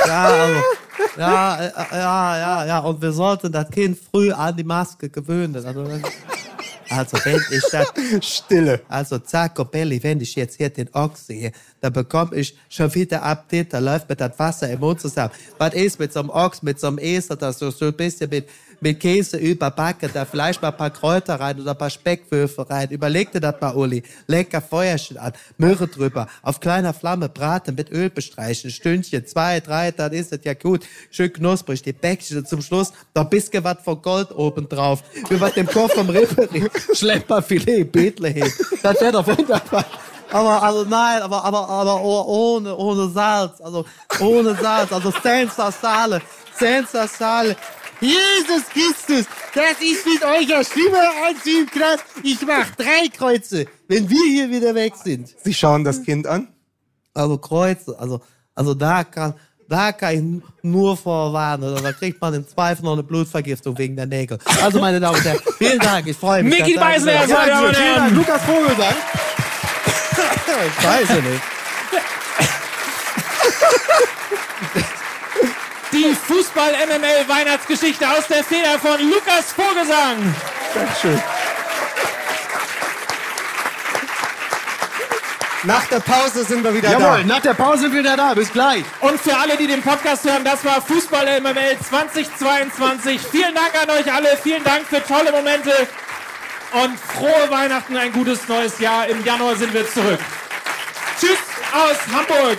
Ja, also, ja, äh, ja, ja, ja. Und wir sollten das Kind früh an die Maske gewöhnen. Also, also wenn ich das, Stille. also Zacco Belli, wenn ich jetzt hier den Ochs sehe, dann bekomme ich schon wieder Appetit, da läuft mir das Wasser im Mund zusammen. Was ist mit so einem Ochs, mit so einem Esel, das so, so ein bisschen mit, mit Käse überbacken, da vielleicht mal ein paar Kräuter rein oder ein paar Speckwürfel rein. Überleg dir das mal, Uli. Lecker Feuerchen an, Möhre drüber, auf kleiner Flamme braten, mit Öl bestreichen, Stündchen, zwei, drei, dann ist es ja gut. Schön knusprig, die Bäckchen und zum Schluss noch ein bisschen was von Gold oben drauf. Was dem Kopf vom Ripperi. Schlepperfilet, Bethlehem. Das wäre doch wunderbar. Aber, also nein, aber, aber, aber oh- ohne, ohne Salz, also ohne Salz, also senza sale. Jesus Christus, das ist mit euch ja schlimmer als im Knast. Ich mach drei Kreuze, wenn wir hier wieder weg sind. Sie schauen das Kind an. Also Kreuze, also, also da kann, da kann ich nur vorwarnen. Da kriegt man im Zweifel noch eine Blutvergiftung wegen der Nägel. Also meine Damen und Herren, vielen Dank, ich freue mich. Micky Damen und Vielen Dank. Lukas Vogelsang. Ich weiß ja nicht. Die Fußball-MML-Weihnachtsgeschichte aus der Feder von Lukas Vogelsang. Dankeschön. Nach der Pause sind wir wieder Jawohl, da. nach der Pause sind wir wieder da. Bis gleich. Und für alle, die den Podcast hören, das war Fußball MML 2022. Vielen Dank an euch alle. Vielen Dank für tolle Momente. Und frohe Weihnachten, ein gutes neues Jahr. Im Januar sind wir zurück. Tschüss aus Hamburg.